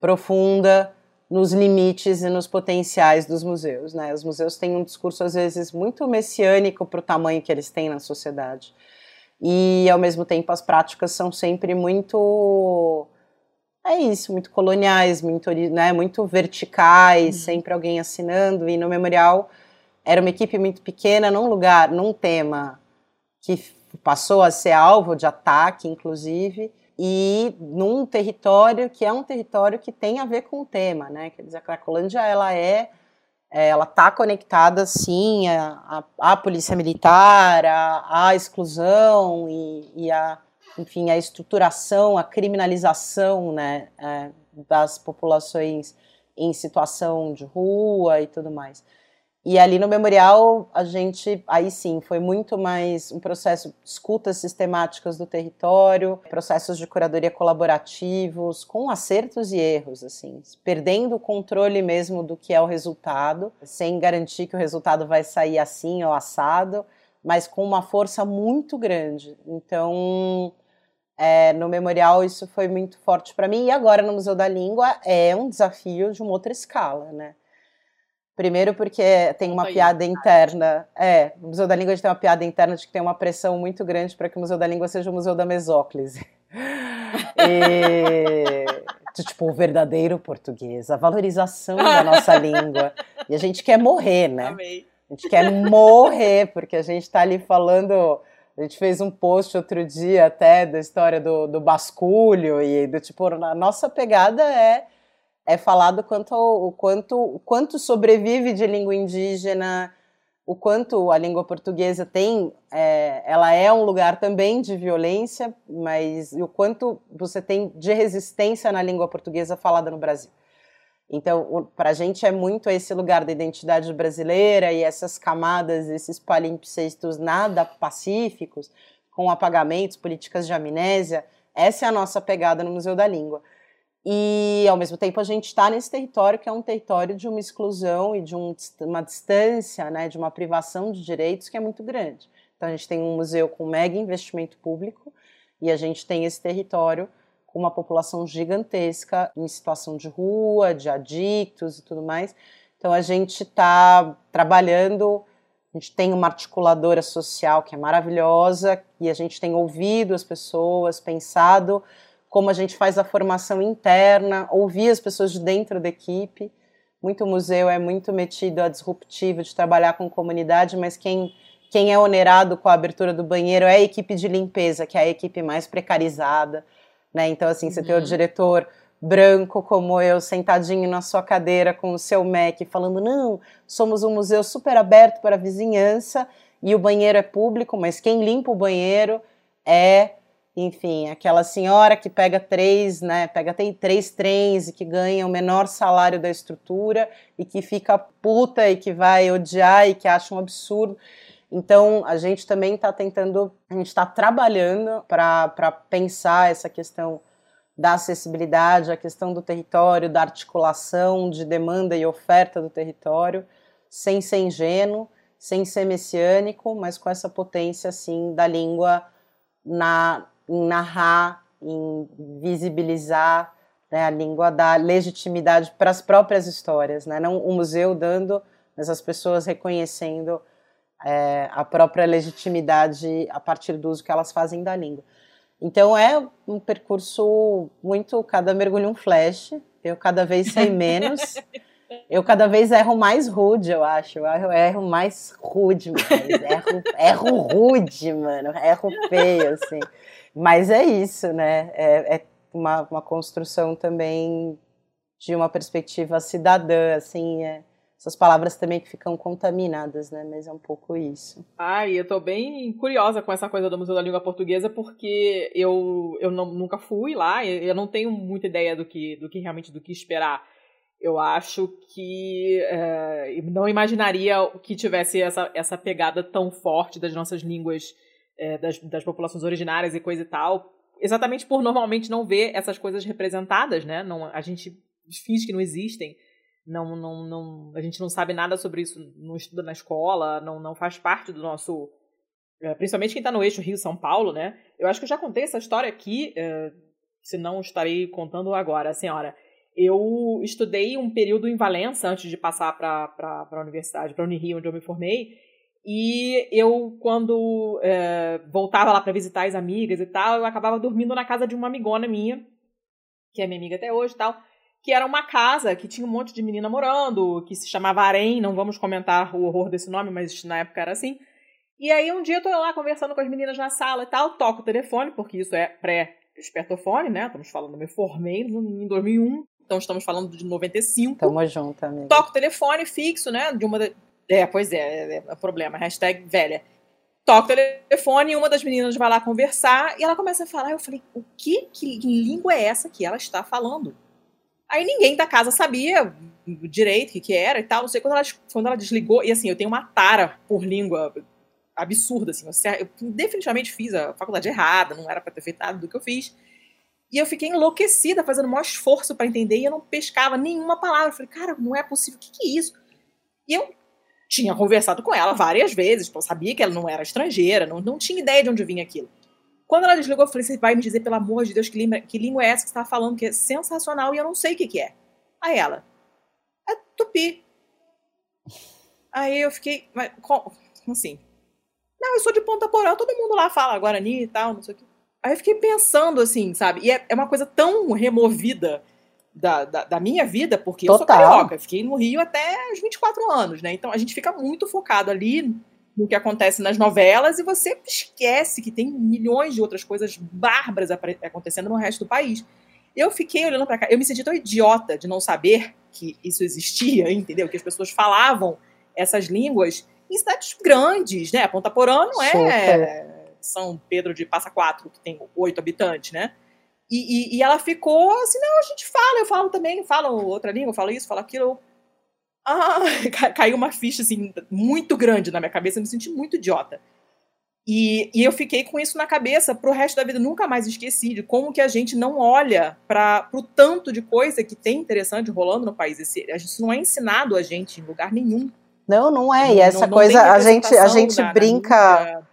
profunda nos limites e nos potenciais dos museus. Né? Os museus têm um discurso, às vezes, muito messiânico para o tamanho que eles têm na sociedade. E, ao mesmo tempo, as práticas são sempre muito. É isso, muito coloniais, muito, né, muito verticais, uhum. sempre alguém assinando. E no memorial era uma equipe muito pequena, num lugar, num tema que passou a ser alvo de ataque, inclusive e num território que é um território que tem a ver com o tema, né? Quer dizer, a Cracolândia ela é, é ela está conectada sim à, à, polícia militar, à, à exclusão e, e a, enfim, a estruturação, a criminalização, né, é, das populações em situação de rua e tudo mais. E ali no memorial, a gente, aí sim, foi muito mais um processo de escutas sistemáticas do território, processos de curadoria colaborativos, com acertos e erros, assim, perdendo o controle mesmo do que é o resultado, sem garantir que o resultado vai sair assim ou assado, mas com uma força muito grande. Então, é, no memorial isso foi muito forte para mim, e agora no Museu da Língua é um desafio de uma outra escala, né? Primeiro porque tem uma piada interna. É, o Museu da Língua tem uma piada interna de que tem uma pressão muito grande para que o Museu da Língua seja o Museu da Mesóclise. E, tipo, o verdadeiro português, a valorização da nossa língua. E a gente quer morrer, né? Amei. A gente quer morrer, porque a gente está ali falando. A gente fez um post outro dia até da história do, do basculho e do tipo, a nossa pegada é é falado quanto o quanto o quanto sobrevive de língua indígena, o quanto a língua portuguesa tem, é, ela é um lugar também de violência, mas o quanto você tem de resistência na língua portuguesa falada no Brasil. Então, para a gente é muito esse lugar da identidade brasileira e essas camadas, esses palimpsestos nada pacíficos, com apagamentos, políticas de amnésia. Essa é a nossa pegada no Museu da Língua. E, ao mesmo tempo, a gente está nesse território que é um território de uma exclusão e de um, uma distância, né, de uma privação de direitos que é muito grande. Então, a gente tem um museu com mega investimento público e a gente tem esse território com uma população gigantesca em situação de rua, de adictos e tudo mais. Então, a gente está trabalhando a gente tem uma articuladora social que é maravilhosa e a gente tem ouvido as pessoas, pensado como a gente faz a formação interna, ouvir as pessoas de dentro da equipe. Muito museu é muito metido a disruptivo de trabalhar com comunidade, mas quem, quem é onerado com a abertura do banheiro é a equipe de limpeza, que é a equipe mais precarizada. Né? Então, assim, você uhum. tem o uhum. diretor branco como eu, sentadinho na sua cadeira com o seu Mac, falando: não, somos um museu super aberto para a vizinhança e o banheiro é público, mas quem limpa o banheiro é enfim, aquela senhora que pega três, né, pega tem três trens e que ganha o menor salário da estrutura e que fica puta e que vai odiar e que acha um absurdo. Então, a gente também está tentando, a gente está trabalhando para pensar essa questão da acessibilidade, a questão do território, da articulação de demanda e oferta do território, sem ser ingênuo, sem ser messiânico, mas com essa potência, assim, da língua na em narrar, em visibilizar né, a língua, dar legitimidade para as próprias histórias, né? não o museu dando, mas as pessoas reconhecendo é, a própria legitimidade a partir do uso que elas fazem da língua. Então é um percurso muito, cada mergulho um flash, eu cada vez sei menos, eu cada vez erro mais rude, eu acho, eu erro mais rude, mas erro, erro rude, mano, erro feio, assim. Mas é isso, né? É, é uma, uma, construção também de uma perspectiva cidadã, assim, é, essas palavras também que ficam contaminadas, né? Mas é um pouco isso. Ai, eu tô bem curiosa com essa coisa do Museu da Língua Portuguesa, porque eu, eu não, nunca fui lá, eu não tenho muita ideia do que, do que realmente do que esperar. Eu acho que é, não imaginaria que tivesse essa, essa pegada tão forte das nossas línguas é, das, das populações originárias e coisa e tal, exatamente por normalmente não ver essas coisas representadas, né? Não, a gente finge que não existem, não, não, não, a gente não sabe nada sobre isso, não estuda na escola, não, não faz parte do nosso. É, principalmente quem está no eixo Rio-São Paulo, né? Eu acho que eu já contei essa história aqui, é, se não estarei contando agora, senhora. Eu estudei um período em Valença antes de passar para a universidade, para a Unirio, onde eu me formei, e eu, quando é, voltava lá para visitar as amigas e tal, eu acabava dormindo na casa de uma amigona minha, que é minha amiga até hoje e tal, que era uma casa que tinha um monte de menina morando, que se chamava Arém, não vamos comentar o horror desse nome, mas na época era assim. E aí um dia eu tô lá conversando com as meninas na sala e tal, toco o telefone, porque isso é pré-espertofone, né? Estamos falando, eu me formei em 2001, então estamos falando de 95. Tamo junto, amiga. Toco o telefone fixo, né? De uma é, pois é, é, é, é problema. Hashtag velha. Toca o telefone uma das meninas vai lá conversar e ela começa a falar. Eu falei, o que, que língua é essa que ela está falando? Aí ninguém da casa sabia direito o que, que era e tal. Não sei quando ela, quando ela desligou. E assim, eu tenho uma tara por língua absurda. Assim, eu definitivamente fiz a faculdade errada, não era para ter feito nada do que eu fiz. E eu fiquei enlouquecida, fazendo o maior esforço para entender e eu não pescava nenhuma palavra. Eu falei, cara, não é possível, o que, que é isso? E eu tinha conversado com ela várias vezes, eu sabia que ela não era estrangeira, não, não tinha ideia de onde vinha aquilo. Quando ela desligou, eu falei: você vai me dizer, pelo amor de Deus, que língua, que língua é essa que você está falando, que é sensacional e eu não sei o que, que é. Aí ela: é tupi. Aí eu fiquei: mas, como assim? Não, eu sou de Ponta Porã, todo mundo lá fala Guarani e tal, não sei o que. Aí eu fiquei pensando assim, sabe? E é, é uma coisa tão removida da, da, da, minha vida, porque Total. eu sou carioca, fiquei no Rio até os 24 anos, né? Então a gente fica muito focado ali no que acontece nas novelas e você esquece que tem milhões de outras coisas bárbaras acontecendo no resto do país. Eu fiquei olhando para cá, eu me senti tão idiota de não saber que isso existia, entendeu? Que as pessoas falavam essas línguas em cidades grandes, né? Ponta Porã não é Super. São Pedro de Passa Quatro, que tem oito habitantes, né? E, e, e, ela ficou assim, não, a gente fala, eu falo também, falo outra língua, falo isso, falo aquilo. Ah, caiu uma ficha assim, muito grande na minha cabeça, eu me senti muito idiota. E, e, eu fiquei com isso na cabeça pro resto da vida, nunca mais esqueci de como que a gente não olha para o tanto de coisa que tem interessante rolando no país. Esse, isso não é ensinado a gente em lugar nenhum. Não, não é. E essa não, não coisa, a gente, a gente brinca.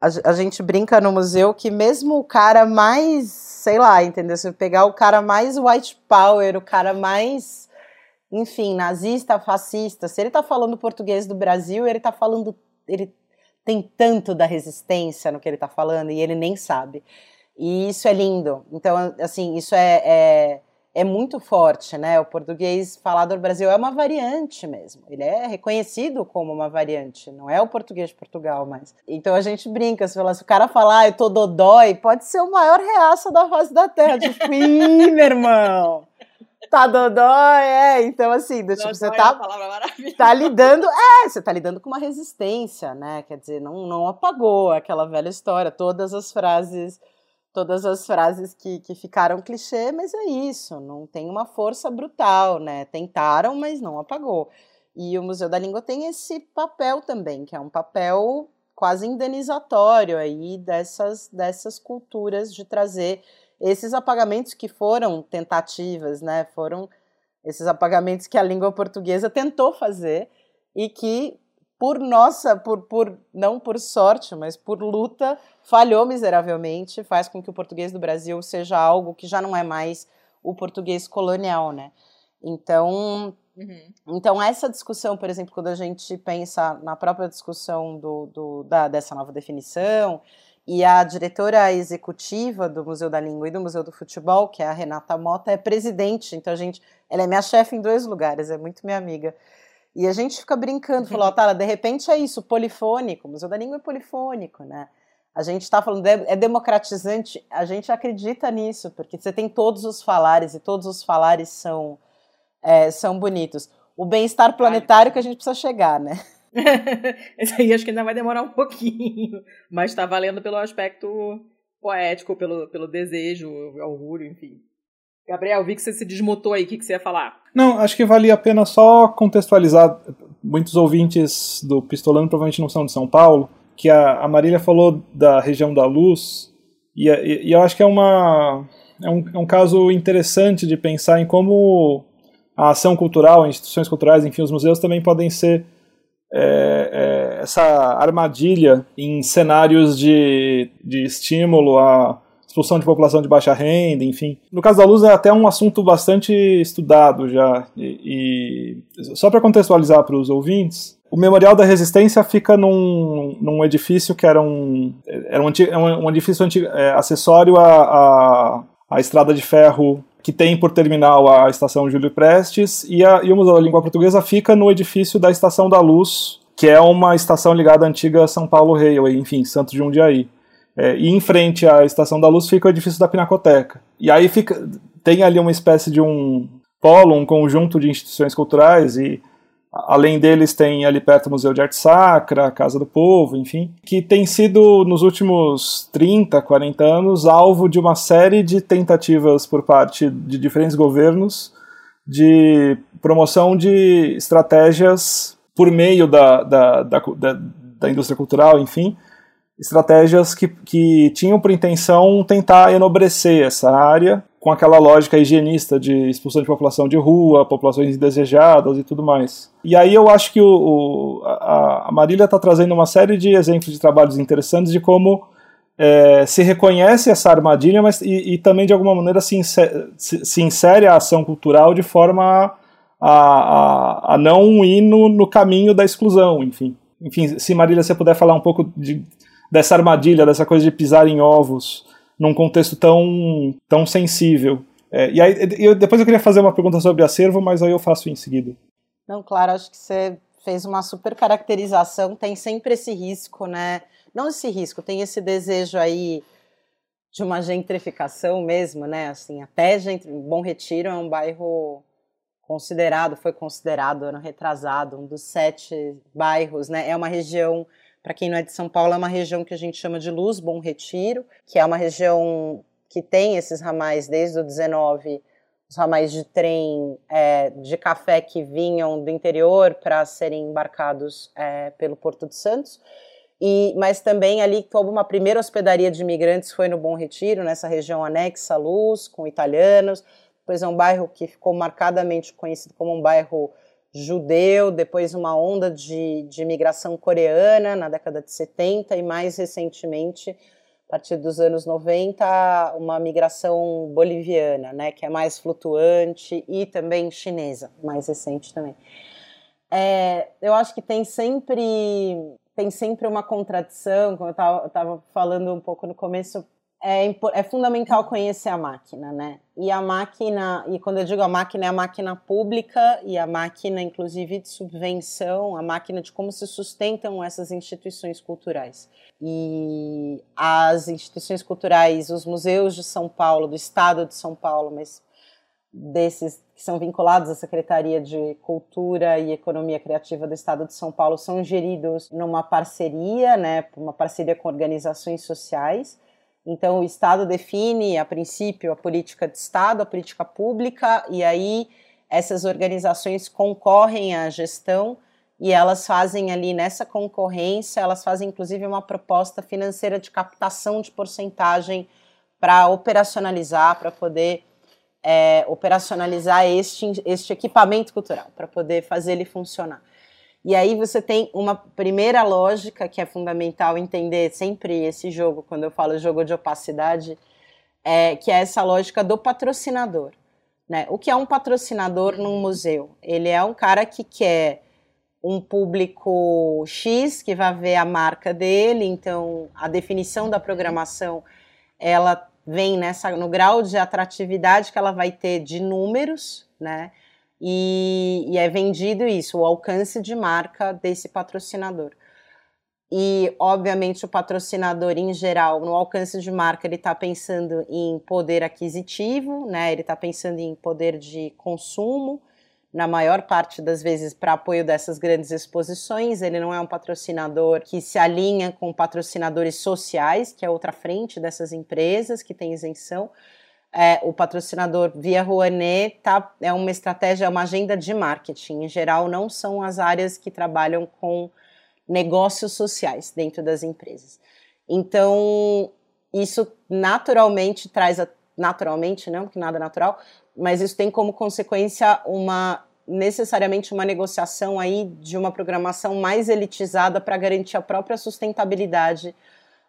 A, a, gente brinca no museu que mesmo o cara mais, sei lá, entendeu? Se pegar o cara mais white power, o cara mais, enfim, nazista, fascista, se ele tá falando português do Brasil, ele tá falando. Ele tem tanto da resistência no que ele está falando e ele nem sabe. E isso é lindo. Então, assim, isso é, é, é, muito forte, né? O português falado no Brasil é uma variante mesmo. Ele é reconhecido como uma variante, não é o português de Portugal mais. Então a gente brinca, se, fala, se o cara falar, ah, eu tô dodói, pode ser o maior reaça da face da terra. Tipo, ih, meu irmão! tá dodói, é. Então, assim, do, tipo, você é tá, tá lidando. É, você tá lidando com uma resistência, né? Quer dizer, não, não apagou aquela velha história, todas as frases. Todas as frases que, que ficaram clichê, mas é isso, não tem uma força brutal, né? Tentaram, mas não apagou. E o Museu da Língua tem esse papel também, que é um papel quase indenizatório aí dessas, dessas culturas de trazer esses apagamentos que foram tentativas, né, foram esses apagamentos que a língua portuguesa tentou fazer e que por nossa, por, por não por sorte, mas por luta, falhou miseravelmente, faz com que o português do Brasil seja algo que já não é mais o português colonial, né? Então, uhum. então essa discussão, por exemplo, quando a gente pensa na própria discussão do, do da, dessa nova definição e a diretora executiva do Museu da Língua e do Museu do Futebol, que é a Renata Mota, é presidente. Então a gente, ela é minha chefe em dois lugares, é muito minha amiga. E a gente fica brincando, falou, oh, tá, de repente é isso, polifônico, o Museu da Língua é polifônico, né? A gente está falando, é democratizante, a gente acredita nisso, porque você tem todos os falares e todos os falares são, é, são bonitos. O bem-estar planetário que a gente precisa chegar, né? Esse aí acho que ainda vai demorar um pouquinho, mas está valendo pelo aspecto poético, pelo, pelo desejo, orgulho, enfim. Gabriel, vi que você se desmutou aí, o que, que você ia falar? Não, acho que valia a pena só contextualizar. Muitos ouvintes do Pistolando provavelmente não são de São Paulo, que a, a Marília falou da região da luz, e, e, e eu acho que é, uma, é, um, é um caso interessante de pensar em como a ação cultural, instituições culturais, enfim, os museus também podem ser é, é, essa armadilha em cenários de, de estímulo à expulsão de população de baixa renda, enfim. No caso da luz é até um assunto bastante estudado já. E, e só para contextualizar para os ouvintes, o Memorial da Resistência fica num, num edifício que era um, era um, antigo, um, um edifício antigo, é, acessório à, à, à estrada de ferro que tem por terminal a Estação Júlio Prestes, e, a, e o Museu da Língua Portuguesa fica no edifício da Estação da Luz, que é uma estação ligada à antiga São Paulo Railway, enfim, Santos Jundiaí. É, e em frente à Estação da Luz fica o edifício da Pinacoteca. E aí fica, tem ali uma espécie de um polo, um conjunto de instituições culturais, e Além deles, tem ali perto o Museu de Arte Sacra, a Casa do Povo, enfim, que tem sido, nos últimos 30, 40 anos, alvo de uma série de tentativas por parte de diferentes governos de promoção de estratégias por meio da, da, da, da, da indústria cultural, enfim, estratégias que, que tinham por intenção tentar enobrecer essa área com aquela lógica higienista de expulsão de população de rua, populações indesejadas e tudo mais. E aí eu acho que o, o a, a Marília está trazendo uma série de exemplos de trabalhos interessantes de como é, se reconhece essa armadilha, mas e, e também de alguma maneira se insere, se, se insere, a ação cultural de forma a, a, a não ir no, no, caminho da exclusão, enfim. Enfim, se Marília você puder falar um pouco de, dessa armadilha, dessa coisa de pisar em ovos, num contexto tão, tão sensível. É, e aí, eu, depois eu queria fazer uma pergunta sobre acervo, mas aí eu faço em seguida. Não, claro, acho que você fez uma super caracterização, tem sempre esse risco, né? Não esse risco, tem esse desejo aí de uma gentrificação mesmo, né? Assim, até Bom Retiro é um bairro considerado, foi considerado ano retrasado, um dos sete bairros, né? É uma região para quem não é de São Paulo, é uma região que a gente chama de Luz Bom Retiro, que é uma região que tem esses ramais desde o 19, os ramais de trem é, de café que vinham do interior para serem embarcados é, pelo Porto de Santos. E, mas também ali como uma primeira hospedaria de imigrantes foi no Bom Retiro, nessa região anexa à Luz, com italianos. Depois é um bairro que ficou marcadamente conhecido como um bairro judeu, depois uma onda de, de imigração coreana na década de 70 e mais recentemente, a partir dos anos 90, uma migração boliviana, né, que é mais flutuante e também chinesa, mais recente também. É, eu acho que tem sempre tem sempre uma contradição, como eu estava falando um pouco no começo, é, é, fundamental conhecer a máquina, né? E a máquina, e quando eu digo a máquina, é a máquina pública e a máquina, inclusive, de subvenção, a máquina de como se sustentam essas instituições culturais. E as instituições culturais, os museus de São Paulo, do Estado de São Paulo, mas desses que são vinculados à Secretaria de Cultura e Economia Criativa do Estado de São Paulo, são geridos numa parceria, né? Uma parceria com organizações sociais então, o Estado define, a princípio, a política de Estado, a política pública, e aí essas organizações concorrem à gestão e elas fazem ali nessa concorrência, elas fazem inclusive uma proposta financeira de captação de porcentagem para operacionalizar, para poder é, operacionalizar este, este equipamento cultural, para poder fazer ele funcionar. E aí você tem uma primeira lógica que é fundamental entender sempre esse jogo, quando eu falo jogo de opacidade, é, que é essa lógica do patrocinador. Né? O que é um patrocinador num museu? Ele é um cara que quer um público X que vai ver a marca dele, então a definição da programação ela vem nessa no grau de atratividade que ela vai ter de números, né? E, e é vendido isso, o alcance de marca desse patrocinador. E, obviamente, o patrocinador, em geral, no alcance de marca, ele está pensando em poder aquisitivo, né? ele está pensando em poder de consumo, na maior parte das vezes, para apoio dessas grandes exposições. Ele não é um patrocinador que se alinha com patrocinadores sociais, que é outra frente dessas empresas que tem isenção é, o patrocinador via Rouanet tá, é uma estratégia, é uma agenda de marketing. Em geral, não são as áreas que trabalham com negócios sociais dentro das empresas. Então, isso naturalmente traz, a, naturalmente, não, porque nada é natural, mas isso tem como consequência uma necessariamente uma negociação aí de uma programação mais elitizada para garantir a própria sustentabilidade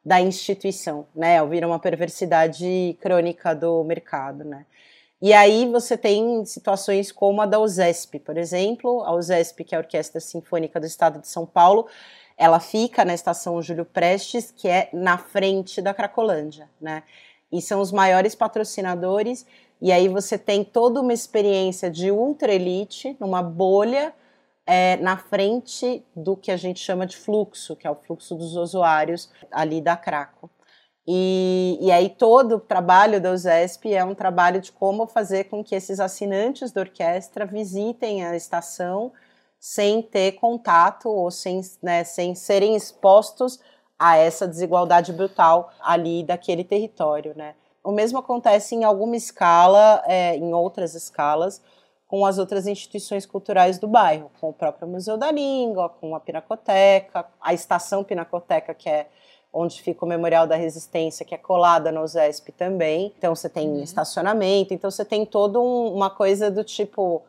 da instituição, né? Vira uma perversidade crônica do mercado, né? E aí você tem situações como a da USESP, por exemplo, a USESP, que é a Orquestra Sinfônica do Estado de São Paulo, ela fica na estação Júlio Prestes, que é na frente da Cracolândia, né? E são os maiores patrocinadores, e aí você tem toda uma experiência de ultra elite, numa bolha, é, na frente do que a gente chama de fluxo, que é o fluxo dos usuários ali da Craco. E, e aí todo o trabalho da USESP é um trabalho de como fazer com que esses assinantes da orquestra visitem a estação sem ter contato ou sem, né, sem serem expostos a essa desigualdade brutal ali daquele território, né? O mesmo acontece em alguma escala, é, em outras escalas, com as outras instituições culturais do bairro, com o próprio Museu da Língua, com a Pinacoteca, a Estação Pinacoteca, que é onde fica o Memorial da Resistência, que é colada no USESP também. Então você tem uhum. estacionamento, então você tem toda um, uma coisa do tipo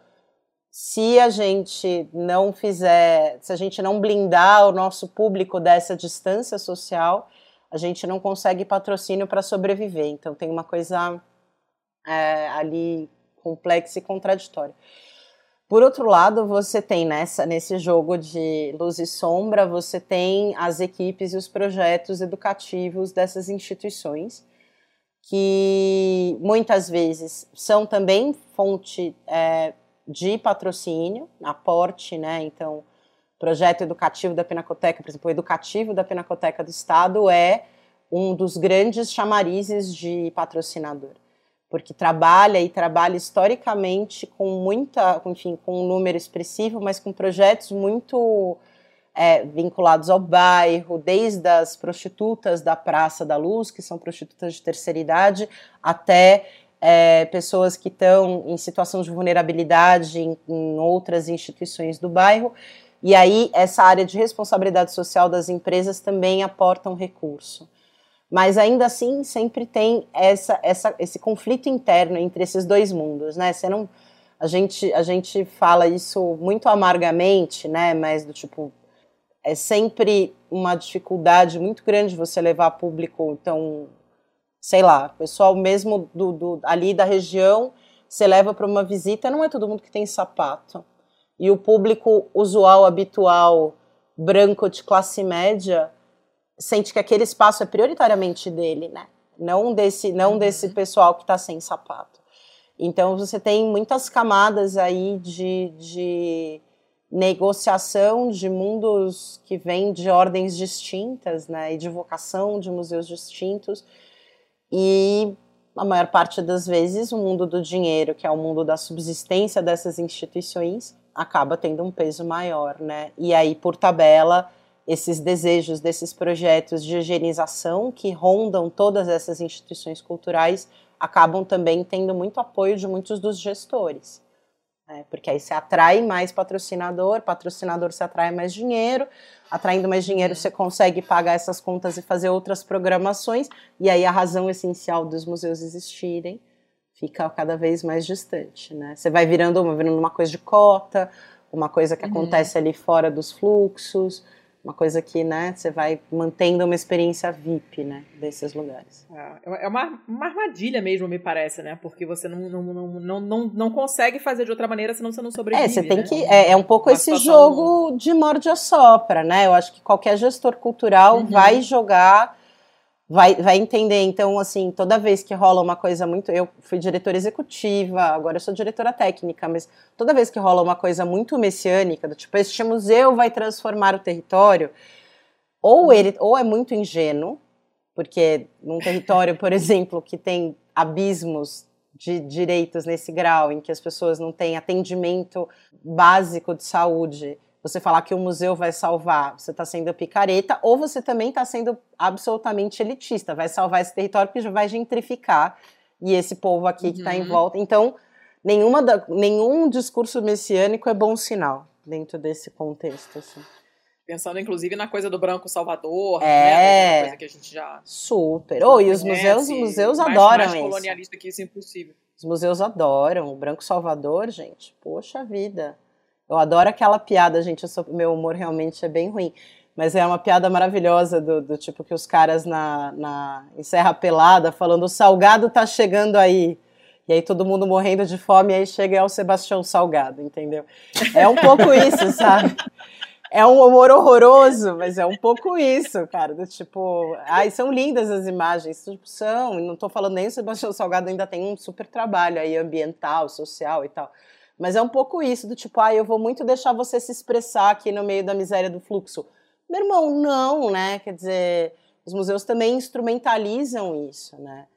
se a gente não fizer, se a gente não blindar o nosso público dessa distância social, a gente não consegue patrocínio para sobreviver. Então tem uma coisa é, ali complexa e contraditória. Por outro lado, você tem nessa nesse jogo de luz e sombra, você tem as equipes e os projetos educativos dessas instituições que muitas vezes são também fonte é, de patrocínio, aporte, né? Então, projeto educativo da Pinacoteca, por exemplo, o educativo da Pinacoteca do Estado é um dos grandes chamarizes de patrocinador porque trabalha e trabalha historicamente com muita, enfim, com um número expressivo, mas com projetos muito é, vinculados ao bairro, desde as prostitutas da Praça da Luz, que são prostitutas de terceira idade, até é, pessoas que estão em situação de vulnerabilidade em, em outras instituições do bairro. E aí, essa área de responsabilidade social das empresas também aporta um recurso. Mas ainda assim, sempre tem essa, essa, esse conflito interno entre esses dois mundos, né? Você não, a gente, a gente fala isso muito amargamente, né? Mas do tipo, é sempre uma dificuldade muito grande você levar público, então, sei lá, pessoal mesmo do, do ali da região, você leva para uma visita, não é todo mundo que tem sapato e o público usual, habitual, branco de classe média, sente que aquele espaço é prioritariamente dele, né? Não desse, não uhum. desse pessoal que está sem sapato. Então você tem muitas camadas aí de, de negociação de mundos que vêm de ordens distintas, né? E de vocação de museus distintos. E a maior parte das vezes o mundo do dinheiro, que é o mundo da subsistência dessas instituições, acaba tendo um peso maior, né? E aí, por tabela, esses desejos desses projetos de higienização que rondam todas essas instituições culturais acabam também tendo muito apoio de muitos dos gestores. Né? Porque aí se atrai mais patrocinador, patrocinador se atrai mais dinheiro, atraindo mais dinheiro você consegue pagar essas contas e fazer outras programações, e aí a razão essencial dos museus existirem fica cada vez mais distante, né? Você vai virando uma, virando uma coisa de cota, uma coisa que uhum. acontece ali fora dos fluxos, uma coisa que, né, você vai mantendo uma experiência VIP, né, desses lugares. É, é uma, uma armadilha mesmo, me parece, né, porque você não, não, não, não, não, consegue fazer de outra maneira, senão você não sobrevive. É, você tem né? que, é, é um pouco uma esse jogo de morde a sopra, né, eu acho que qualquer gestor cultural uhum. vai jogar vai, vai entender. Então, assim, toda vez que rola uma coisa muito. Eu fui diretora executiva, agora eu sou diretora técnica, mas toda vez que rola uma coisa muito messiânica, do tipo, este museu vai transformar o território, ou ele ou é muito ingênuo, porque num território, por exemplo, que tem abismos de direitos nesse grau, em que as pessoas não têm atendimento básico de saúde você falar que o museu vai salvar, você está sendo picareta, ou você também está sendo absolutamente elitista, vai salvar esse território que já vai gentrificar e esse povo aqui uhum. que está em volta. Então, nenhuma da, nenhum discurso messiânico é bom sinal dentro desse contexto. Assim. Pensando, inclusive, na coisa do branco Salvador, é, né? Coisa que a gente já. Super. Oh, e os museus, os museus mais, adoram mais isso. colonialista que isso é impossível. Os museus adoram. O Branco Salvador, gente, poxa vida. Eu adoro aquela piada, gente. Sou, meu humor realmente é bem ruim. Mas é uma piada maravilhosa do, do tipo que os caras na, na em Serra Pelada falando o salgado tá chegando aí. E aí todo mundo morrendo de fome, e aí chega é o Sebastião Salgado, entendeu? É um pouco isso, sabe? É um humor horroroso, mas é um pouco isso, cara. Do tipo, ai, são lindas as imagens, tipo, são. Não tô falando nem o Sebastião Salgado ainda tem um super trabalho aí ambiental, social e tal. Mas é um pouco isso, do tipo, ah, eu vou muito deixar você se expressar aqui no meio da miséria do fluxo. Meu irmão, não, né? Quer dizer, os museus também instrumentalizam isso, né?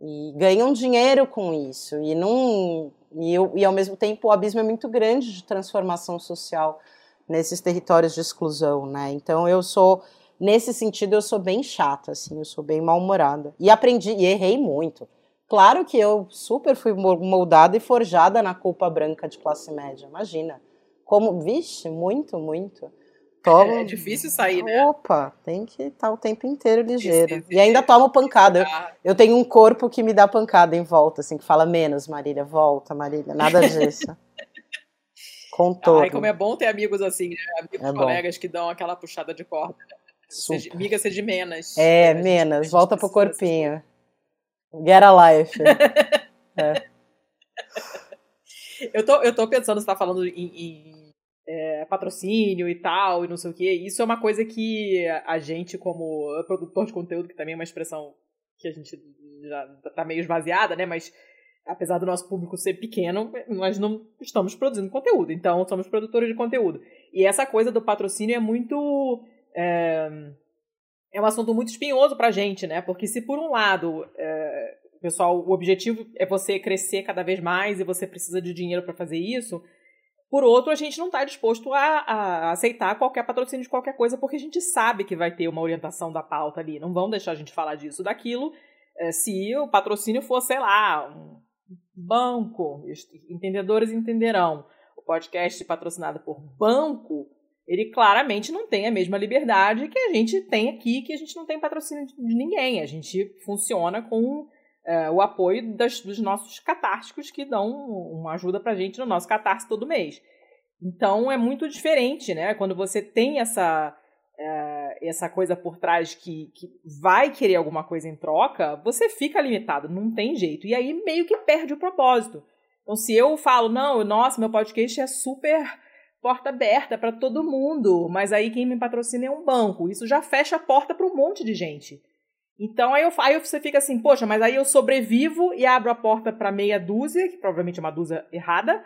E ganham dinheiro com isso. E, não, e, eu, e ao mesmo tempo o abismo é muito grande de transformação social nesses territórios de exclusão, né? Então eu sou nesse sentido eu sou bem chata, assim, eu sou bem mal-humorada. E aprendi e errei muito. Claro que eu super fui moldada e forjada na culpa branca de classe média, imagina. Como, vixe, muito, muito. Tomo... É, é difícil sair, né? Opa, tem que estar o tempo inteiro ligeiro. E ainda tomo pancada. Eu, eu, tenho um corpo que me dá pancada em volta, assim, que fala menos, Marília, volta, Marília, nada disso. Com todo. Ai, como é bom ter amigos assim, né? Amigos, é colegas que dão aquela puxada de corda. Super. Miga ser de menos. É, menos, volta pro corpinho. Get a life. é. eu, tô, eu tô pensando, você tá falando em, em é, patrocínio e tal, e não sei o quê. Isso é uma coisa que a gente, como produtor de conteúdo, que também é uma expressão que a gente já tá meio esvaziada, né? Mas apesar do nosso público ser pequeno, nós não estamos produzindo conteúdo, então somos produtores de conteúdo. E essa coisa do patrocínio é muito. É, é um assunto muito espinhoso pra gente, né? Porque se por um lado, é, pessoal, o objetivo é você crescer cada vez mais e você precisa de dinheiro para fazer isso, por outro, a gente não está disposto a, a, aceitar qualquer patrocínio de qualquer coisa, porque a gente sabe que vai ter uma orientação da pauta ali. Não vão deixar a gente falar disso, daquilo, é, se o patrocínio for, sei lá, um banco, entendedores entenderão. O podcast patrocinado por banco ele claramente não tem a mesma liberdade que a gente tem aqui, que a gente não tem patrocínio de ninguém. A gente funciona com é, o apoio das, dos nossos catárticos que dão uma ajuda pra gente no nosso catarse todo mês. Então é muito diferente, né? Quando você tem essa, é, essa coisa por trás que, que vai querer alguma coisa em troca, você fica limitado, não tem jeito. E aí meio que perde o propósito. Então, se eu falo, não, nossa, meu podcast é super porta aberta para todo mundo, mas aí quem me patrocina é um banco. Isso já fecha a porta para um monte de gente. Então aí, eu, aí você fica assim, poxa, mas aí eu sobrevivo e abro a porta para meia dúzia, que provavelmente é uma dúzia errada,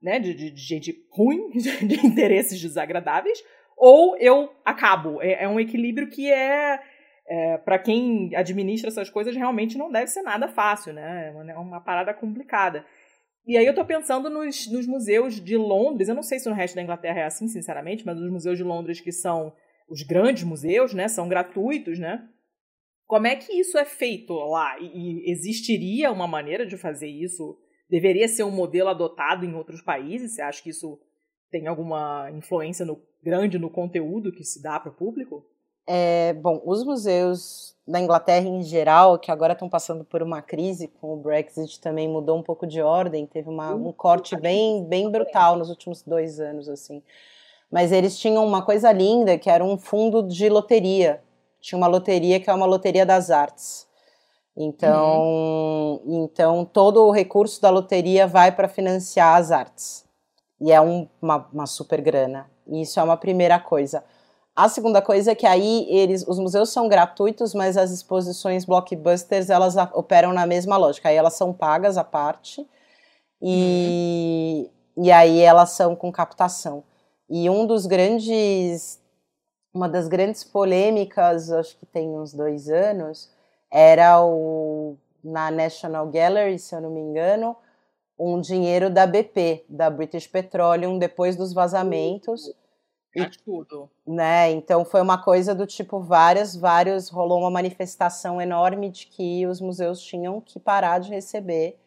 né, de, de, de gente ruim, de interesses desagradáveis, ou eu acabo. É, é um equilíbrio que é, é para quem administra essas coisas realmente não deve ser nada fácil, né? É uma, é uma parada complicada. E aí eu tô pensando nos, nos museus de Londres, eu não sei se no resto da Inglaterra é assim, sinceramente, mas os museus de Londres que são os grandes museus, né, são gratuitos, né? Como é que isso é feito lá? E, e existiria uma maneira de fazer isso? Deveria ser um modelo adotado em outros países? Você acha que isso tem alguma influência no, grande no conteúdo que se dá para o público? É, bom, os museus da Inglaterra em geral, que agora estão passando por uma crise com o Brexit, também mudou um pouco de ordem, teve uma, um corte bem, bem brutal nos últimos dois anos, assim. Mas eles tinham uma coisa linda, que era um fundo de loteria. Tinha uma loteria que é uma loteria das artes. Então, uhum. então todo o recurso da loteria vai para financiar as artes. E é um, uma, uma super grana. Isso é uma primeira coisa. A segunda coisa é que aí eles, os museus são gratuitos, mas as exposições blockbusters elas operam na mesma lógica. Aí elas são pagas à parte e, uhum. e aí elas são com captação. E um dos grandes, uma das grandes polêmicas, acho que tem uns dois anos, era o na National Gallery, se eu não me engano, um dinheiro da BP, da British Petroleum, depois dos vazamentos. E, tudo. Né, então foi uma coisa do tipo, várias, vários, rolou uma manifestação enorme de que os museus tinham que parar de receber.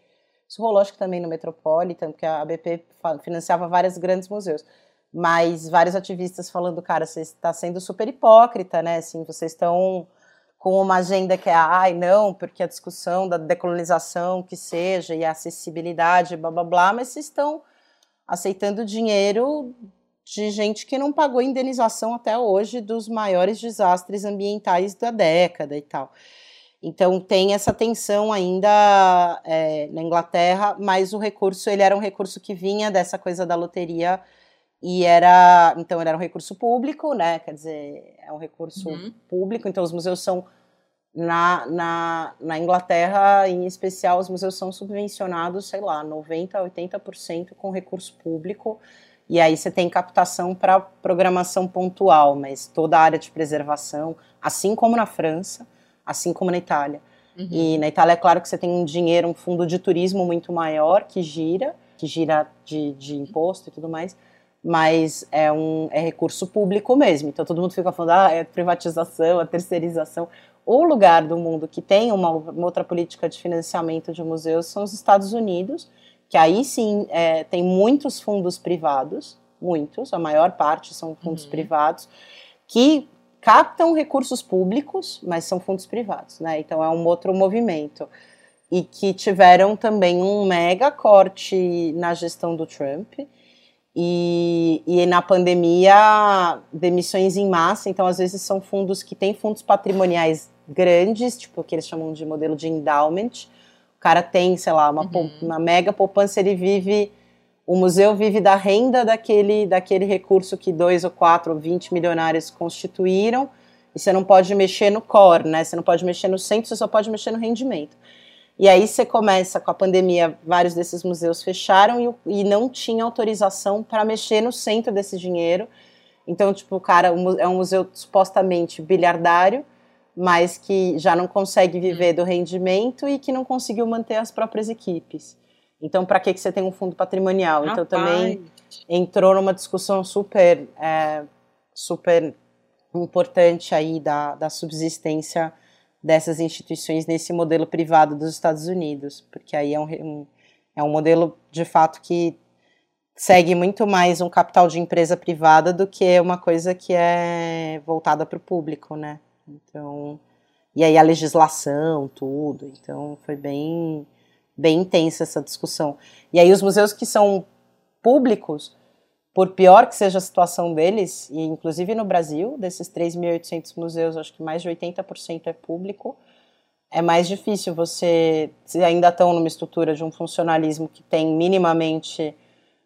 Isso rolou acho que também no Metropolitan, porque a BP financiava vários grandes museus. Mas vários ativistas falando, cara, você está sendo super hipócrita, né? Assim, vocês estão com uma agenda que é, ai, não, porque a discussão da decolonização que seja e a acessibilidade, blá blá blá, mas vocês estão aceitando dinheiro de gente que não pagou indenização até hoje dos maiores desastres ambientais da década e tal. Então tem essa tensão ainda é, na Inglaterra, mas o recurso ele era um recurso que vinha dessa coisa da loteria e era então era um recurso público, né? Quer dizer, é um recurso uhum. público. Então os museus são na, na, na Inglaterra, em especial, os museus são subvencionados, sei lá, 90 a 80% com recurso público. E aí você tem captação para programação pontual, mas toda a área de preservação, assim como na França, assim como na Itália. Uhum. E na Itália é claro que você tem um dinheiro, um fundo de turismo muito maior que gira, que gira de, de imposto e tudo mais mas é um é recurso público mesmo. Então todo mundo fica falando, ah, é privatização, é terceirização. O lugar do mundo que tem uma, uma outra política de financiamento de museus são os Estados Unidos, que aí sim é, tem muitos fundos privados, muitos, a maior parte são fundos uhum. privados, que captam recursos públicos, mas são fundos privados, né? Então é um outro movimento. E que tiveram também um mega corte na gestão do Trump e, e na pandemia, demissões em massa, então às vezes são fundos que têm fundos patrimoniais grandes, tipo que eles chamam de modelo de endowment. O cara tem, sei lá, uma, uhum. uma mega poupança, ele vive, o museu vive da renda daquele, daquele recurso que dois ou quatro ou vinte milionários constituíram, e você não pode mexer no core, né? Você não pode mexer no centro, você só pode mexer no rendimento. E aí você começa com a pandemia, vários desses museus fecharam e, e não tinha autorização para mexer no centro desse dinheiro. Então, tipo, o cara é um museu supostamente bilhardário, mas que já não consegue viver do rendimento e que não conseguiu manter as próprias equipes. Então, para que, que você tem um fundo patrimonial? Então, também entrou numa discussão super, é, super importante aí da, da subsistência dessas instituições nesse modelo privado dos Estados Unidos, porque aí é um, um, é um modelo de fato que segue muito mais um capital de empresa privada do que uma coisa que é voltada para o público, né? Então, e aí a legislação, tudo. Então, foi bem, bem intensa essa discussão. E aí os museus que são públicos, por pior que seja a situação deles, e inclusive no Brasil, desses 3.800 museus, acho que mais de 80% é público, é mais difícil você, se ainda estão numa estrutura de um funcionalismo que tem minimamente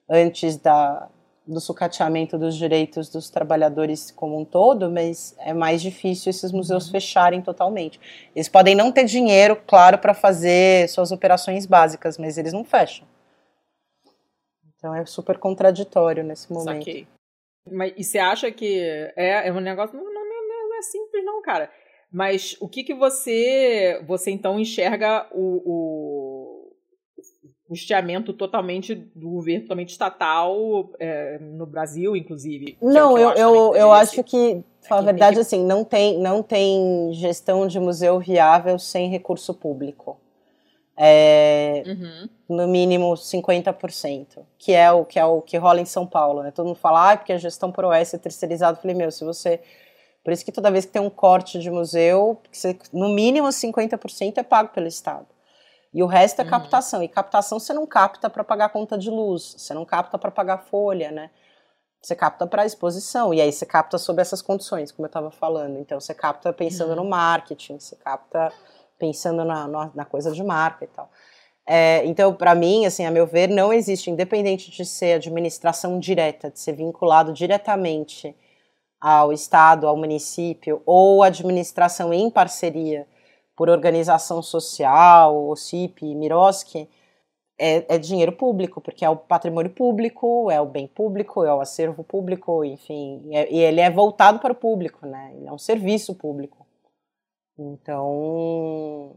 antes da, do sucateamento dos direitos dos trabalhadores como um todo, mas é mais difícil esses museus uhum. fecharem totalmente. Eles podem não ter dinheiro, claro, para fazer suas operações básicas, mas eles não fecham. Então é super contraditório nesse momento. Saquei. Mas, e você acha que é, é um negócio. Não, não, não, não é simples, não, cara. Mas o que, que você. Você então enxerga o, o custeamento totalmente do governo, totalmente estatal, é, no Brasil, inclusive. É não, é eu, eu, eu, eu acho que, na verdade, que... assim, não tem, não tem gestão de museu viável sem recurso público é, uhum. no mínimo 50%, que é o que é o que rola em São Paulo, né? Todo mundo fala, ah, porque a gestão por OS é terceirizada. Eu falei, meu, se você por isso que toda vez que tem um corte de museu, no mínimo 50% é pago pelo Estado. E o resto é uhum. captação. E captação você não capta para pagar conta de luz, você não capta para pagar folha, né? Você capta para exposição. E aí você capta sob essas condições, como eu estava falando. Então você capta pensando uhum. no marketing, você capta pensando na, na coisa de marca e tal. É, então, para mim, assim, a meu ver, não existe, independente de ser administração direta, de ser vinculado diretamente ao Estado, ao município, ou administração em parceria por organização social, o CIP, Miroski, é, é, dinheiro público, porque é o patrimônio público, é o bem público, é o acervo público, enfim, é, e ele é voltado para o público, né? Ele é um serviço público. Então,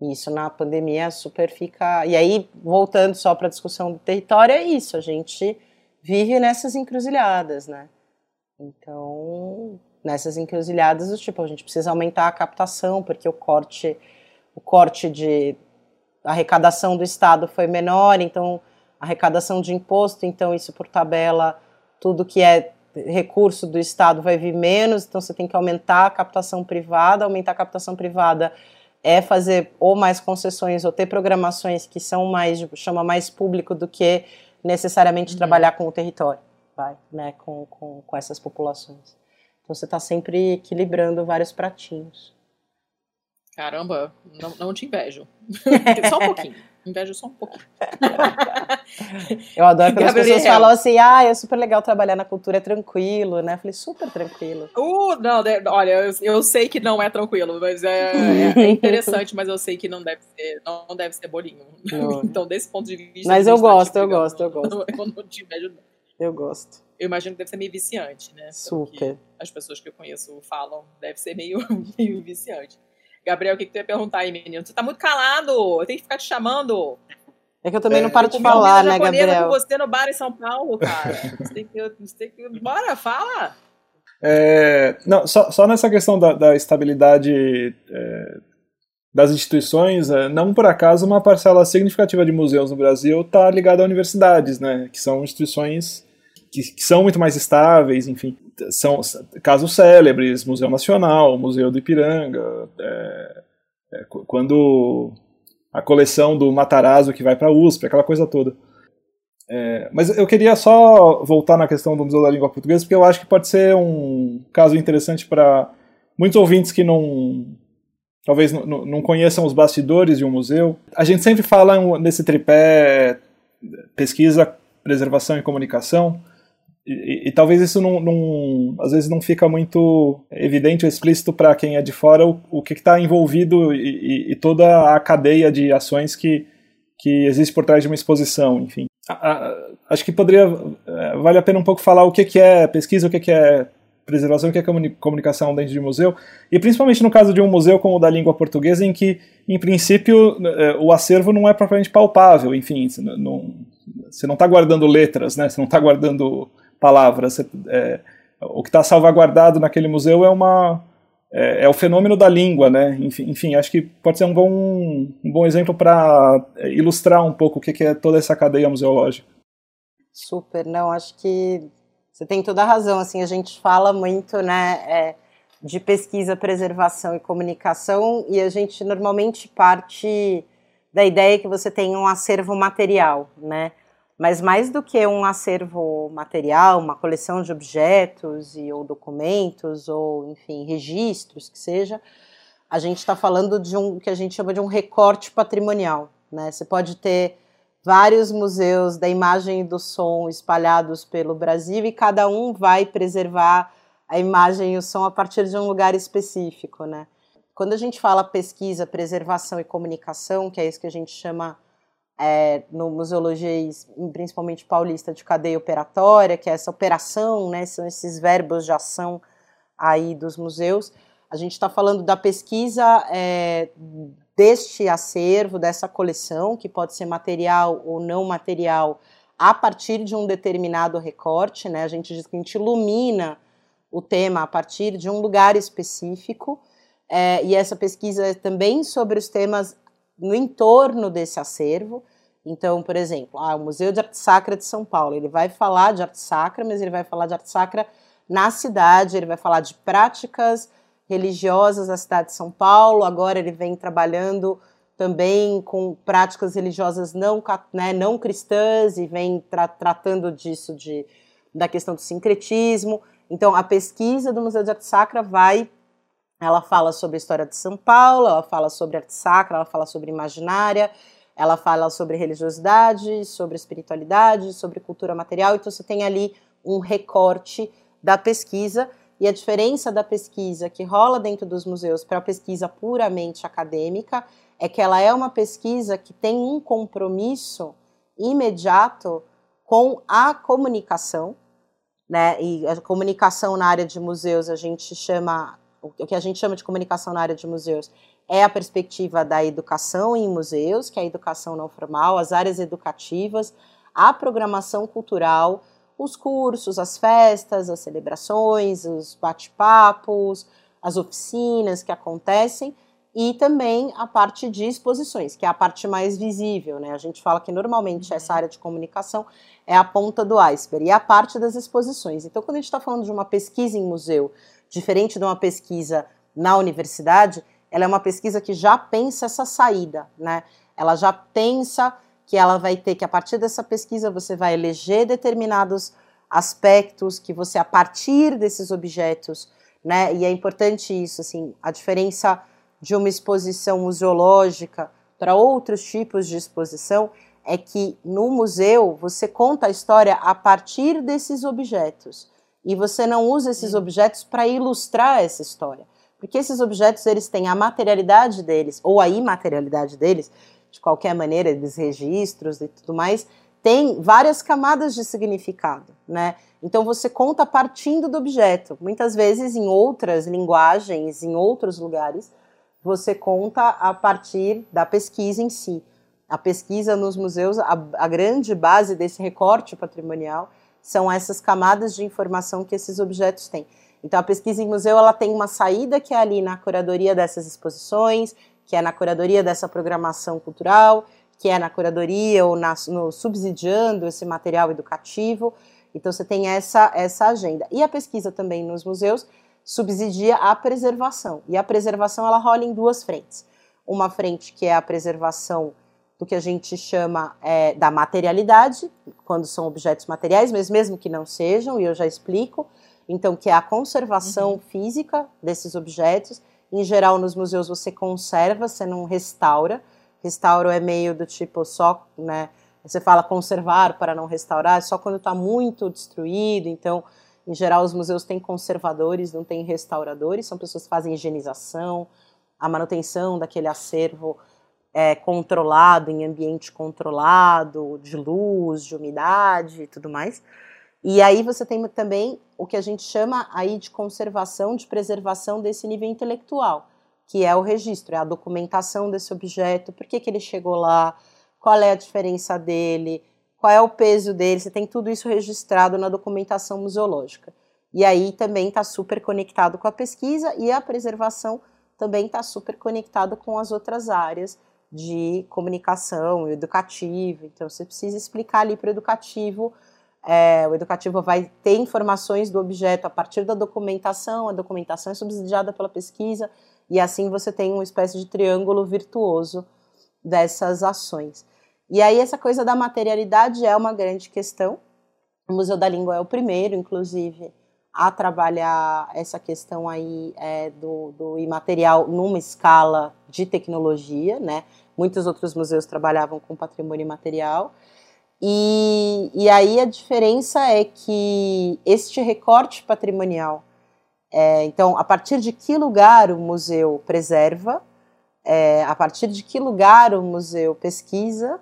isso na pandemia super fica. E aí, voltando só para a discussão do território, é isso, a gente vive nessas encruzilhadas, né? Então, nessas encruzilhadas, do tipo, a gente precisa aumentar a captação, porque o corte, o corte de arrecadação do Estado foi menor, então arrecadação de imposto, então isso por tabela, tudo que é recurso do Estado vai vir menos, então você tem que aumentar a captação privada. Aumentar a captação privada é fazer ou mais concessões ou ter programações que são mais, chama mais público do que necessariamente uhum. trabalhar com o território, vai, né, com, com, com essas populações. Então você está sempre equilibrando vários pratinhos. Caramba, não, não te invejo. Só um pouquinho. Invejo só um pouquinho. eu adoro quando Gabriel. as pessoas falam assim, ah, é super legal trabalhar na cultura, é tranquilo, né? Eu falei, super tranquilo. Uh, não, olha, eu, eu sei que não é tranquilo, mas é, é, é interessante, mas eu sei que não deve ser, não, deve ser bolinho. Não. então, desse ponto de vista... Mas eu gosto, eu gosto, eu gosto. Eu não te invejo, não. Eu gosto. Eu imagino que deve ser meio viciante, né? Super. As pessoas que eu conheço falam, deve ser meio, meio viciante. Gabriel, o que, que tu ia perguntar aí, menino? Você tá muito calado, eu tenho que ficar te chamando. É que eu também é, não paro de falar, né, Gabriel? com você no bar em São Paulo, cara. Você tem que, você tem que... Bora, fala! É, não, só, só nessa questão da, da estabilidade é, das instituições, é, não por acaso uma parcela significativa de museus no Brasil está ligada a universidades, né, que são instituições que, que, são muito mais estáveis, enfim, são casos célebres, Museu Nacional, Museu do Ipiranga, é, é, quando a coleção do Matarazzo que vai para a USP, aquela coisa toda. É, mas eu queria só voltar na questão do Museu da Língua Portuguesa, porque eu acho que pode ser um caso interessante para muitos ouvintes que não talvez não conheçam os bastidores de um museu. A gente sempre fala nesse tripé pesquisa, preservação e comunicação, e, e, talvez isso não, não, às vezes não fica muito evidente ou explícito para quem é de fora o, o que está envolvido e, e, toda a cadeia de ações que, que existe por trás de uma exposição, enfim. A, a, acho que poderia, é, vale a pena um pouco falar o que, que é pesquisa, o que, que é preservação, o que é comunicação dentro de um museu, e principalmente no caso de um museu como o da língua portuguesa, em que, em princípio, é, o acervo não é propriamente palpável, enfim, não, você não está guardando letras, né? você não está guardando palavras. É, o que está salvaguardado naquele museu é uma é, é, o fenômeno da língua, né? Enfim, enfim, acho que pode ser um bom, um bom exemplo para ilustrar um pouco o que, que é toda essa cadeia museológica. Super, não, acho que você tem toda a razão, assim, a gente fala muito, né, é, de pesquisa, preservação e comunicação, e a gente normalmente parte da ideia que você tem um acervo material, né, mas mais do que um acervo material, uma coleção de objetos e, ou documentos, ou, enfim, registros, que seja, a gente está falando de um que a gente chama de um recorte patrimonial, né, você pode ter vários museus da imagem e do som espalhados pelo Brasil e cada um vai preservar a imagem e o som a partir de um lugar específico, né? Quando a gente fala pesquisa, preservação e comunicação, que é isso que a gente chama é, no museologia, principalmente paulista, de cadeia operatória, que é essa operação, né? São esses verbos de ação aí dos museus. A gente está falando da pesquisa é, deste acervo, dessa coleção, que pode ser material ou não material, a partir de um determinado recorte, né? A gente diz que a gente ilumina o tema a partir de um lugar específico, é, e essa pesquisa é também sobre os temas no entorno desse acervo. Então, por exemplo, ah, o Museu de Arte Sacra de São Paulo, ele vai falar de arte sacra, mas ele vai falar de arte sacra na cidade, ele vai falar de práticas religiosas da cidade de São Paulo, agora ele vem trabalhando também com práticas religiosas não, né, não cristãs e vem tra tratando disso, de, da questão do sincretismo. Então, a pesquisa do Museu de Arte Sacra vai, ela fala sobre a história de São Paulo, ela fala sobre arte sacra, ela fala sobre imaginária, ela fala sobre religiosidade, sobre espiritualidade, sobre cultura material. Então, você tem ali um recorte da pesquisa e a diferença da pesquisa que rola dentro dos museus para a pesquisa puramente acadêmica é que ela é uma pesquisa que tem um compromisso imediato com a comunicação, né? E a comunicação na área de museus a gente chama o que a gente chama de comunicação na área de museus é a perspectiva da educação em museus, que é a educação não formal, as áreas educativas, a programação cultural, os cursos, as festas, as celebrações, os bate-papos, as oficinas que acontecem e também a parte de exposições, que é a parte mais visível, né? A gente fala que normalmente essa área de comunicação é a ponta do iceberg e a parte das exposições. Então, quando a gente está falando de uma pesquisa em museu, diferente de uma pesquisa na universidade, ela é uma pesquisa que já pensa essa saída, né? Ela já pensa que ela vai ter que, a partir dessa pesquisa, você vai eleger determinados aspectos que você, a partir desses objetos, né, e é importante isso, assim, a diferença de uma exposição museológica para outros tipos de exposição é que no museu você conta a história a partir desses objetos e você não usa esses objetos para ilustrar essa história, porque esses objetos eles têm a materialidade deles ou a imaterialidade deles de qualquer maneira, dos registros e tudo mais, tem várias camadas de significado, né? Então você conta partindo do objeto. Muitas vezes em outras linguagens, em outros lugares, você conta a partir da pesquisa em si. A pesquisa nos museus, a, a grande base desse recorte patrimonial são essas camadas de informação que esses objetos têm. Então a pesquisa em museu ela tem uma saída que é ali na curadoria dessas exposições, que é na curadoria dessa programação cultural, que é na curadoria ou na, no subsidiando esse material educativo. Então você tem essa, essa agenda. E a pesquisa também nos museus subsidia a preservação. E a preservação ela rola em duas frentes. Uma frente que é a preservação do que a gente chama é, da materialidade, quando são objetos materiais, mas mesmo que não sejam, e eu já explico. Então, que é a conservação uhum. física desses objetos em geral, nos museus você conserva, você não restaura. Restauro é meio do tipo só, né? Você fala conservar para não restaurar, só quando está muito destruído. Então, em geral, os museus têm conservadores, não têm restauradores. São pessoas que fazem higienização, a manutenção daquele acervo é, controlado, em ambiente controlado, de luz, de umidade e tudo mais. E aí você tem também o que a gente chama aí de conservação, de preservação desse nível intelectual, que é o registro, é a documentação desse objeto, por que, que ele chegou lá, qual é a diferença dele, qual é o peso dele, você tem tudo isso registrado na documentação museológica. E aí também está super conectado com a pesquisa e a preservação também está super conectado com as outras áreas de comunicação, educativo. Então você precisa explicar ali para o educativo É, o educativo vai ter informações do objeto a partir da documentação, a documentação é subsidiada pela pesquisa, e assim você tem uma espécie de triângulo virtuoso dessas ações. E aí, essa coisa da materialidade é uma grande questão. O Museu da Língua é o primeiro, inclusive, a trabalhar essa questão aí é, do, do imaterial numa escala de tecnologia, né? Muitos outros museus trabalhavam com patrimônio imaterial. E, e aí a diferença é que este recorte patrimonial, é, então, a partir de que lugar o museu preserva, é, a partir de que lugar o museu pesquisa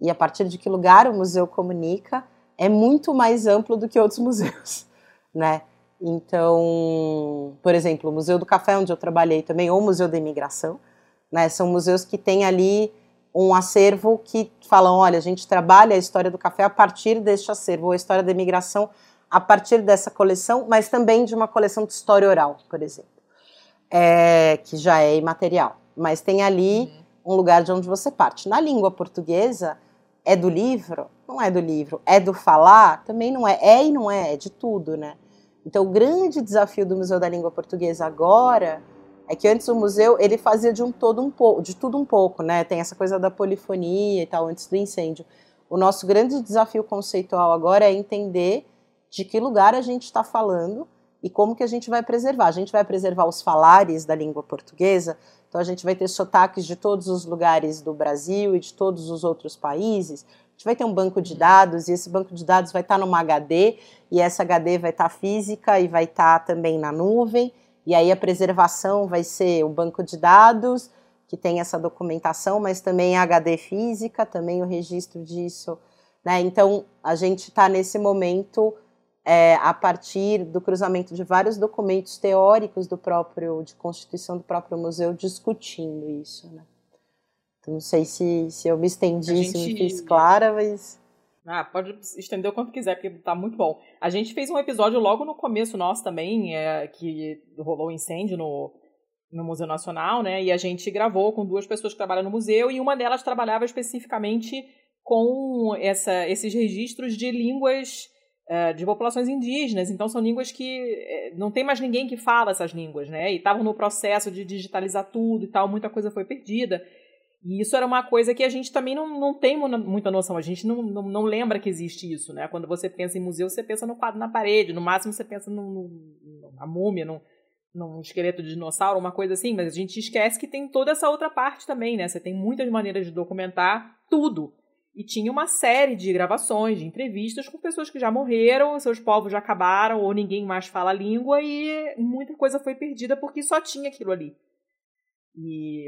e a partir de que lugar o museu comunica, é muito mais amplo do que outros museus, né? Então, por exemplo, o Museu do Café, onde eu trabalhei também, ou o Museu da Imigração, né? São museus que têm ali um acervo que falam, olha, a gente trabalha a história do café a partir deste acervo, ou a história da imigração a partir dessa coleção, mas também de uma coleção de história oral, por exemplo, é, que já é imaterial. Mas tem ali uhum. um lugar de onde você parte. Na língua portuguesa, é do livro? Não é do livro. É do falar? Também não é. É e não é, é de tudo, né? Então, o grande desafio do Museu da Língua Portuguesa agora é que antes o museu ele fazia de um todo um pouco, de tudo um pouco, né? Tem essa coisa da polifonia e tal antes do incêndio. O nosso grande desafio conceitual agora é entender de que lugar a gente está falando e como que a gente vai preservar. A gente vai preservar os falares da língua portuguesa, então a gente vai ter sotaques de todos os lugares do Brasil e de todos os outros países. A gente vai ter um banco de dados e esse banco de dados vai estar tá numa HD e essa HD vai estar tá física e vai estar tá também na nuvem e aí a preservação vai ser o banco de dados, que tem essa documentação, mas também a HD física, também o registro disso. Né? Então, a gente está nesse momento, é, a partir do cruzamento de vários documentos teóricos do próprio, de constituição do próprio museu, discutindo isso. Né? Então, não sei se, se eu me estendi, gente... se me fiz clara, mas... Ah, pode estender o quanto quiser, porque tá muito bom. A gente fez um episódio logo no começo nosso também, é, que rolou incêndio no, no Museu Nacional, né? E a gente gravou com duas pessoas que trabalham no museu, e uma delas trabalhava especificamente com essa, esses registros de línguas é, de populações indígenas. Então, são línguas que é, não tem mais ninguém que fala essas línguas, né? E estavam no processo de digitalizar tudo e tal, muita coisa foi perdida. E isso era uma coisa que a gente também não, não tem muita noção, a gente não, não, não, lembra que existe isso, né? Quando você pensa em museu, você pensa no quadro na parede, no máximo você pensa na múmia, no, num esqueleto de dinossauro, uma coisa assim, mas a gente esquece que tem toda essa outra parte também, né? Você tem muitas maneiras de documentar tudo. E tinha uma série de gravações, de entrevistas com pessoas que já morreram, seus povos já acabaram, ou ninguém mais fala a língua, e muita coisa foi perdida porque só tinha aquilo ali. E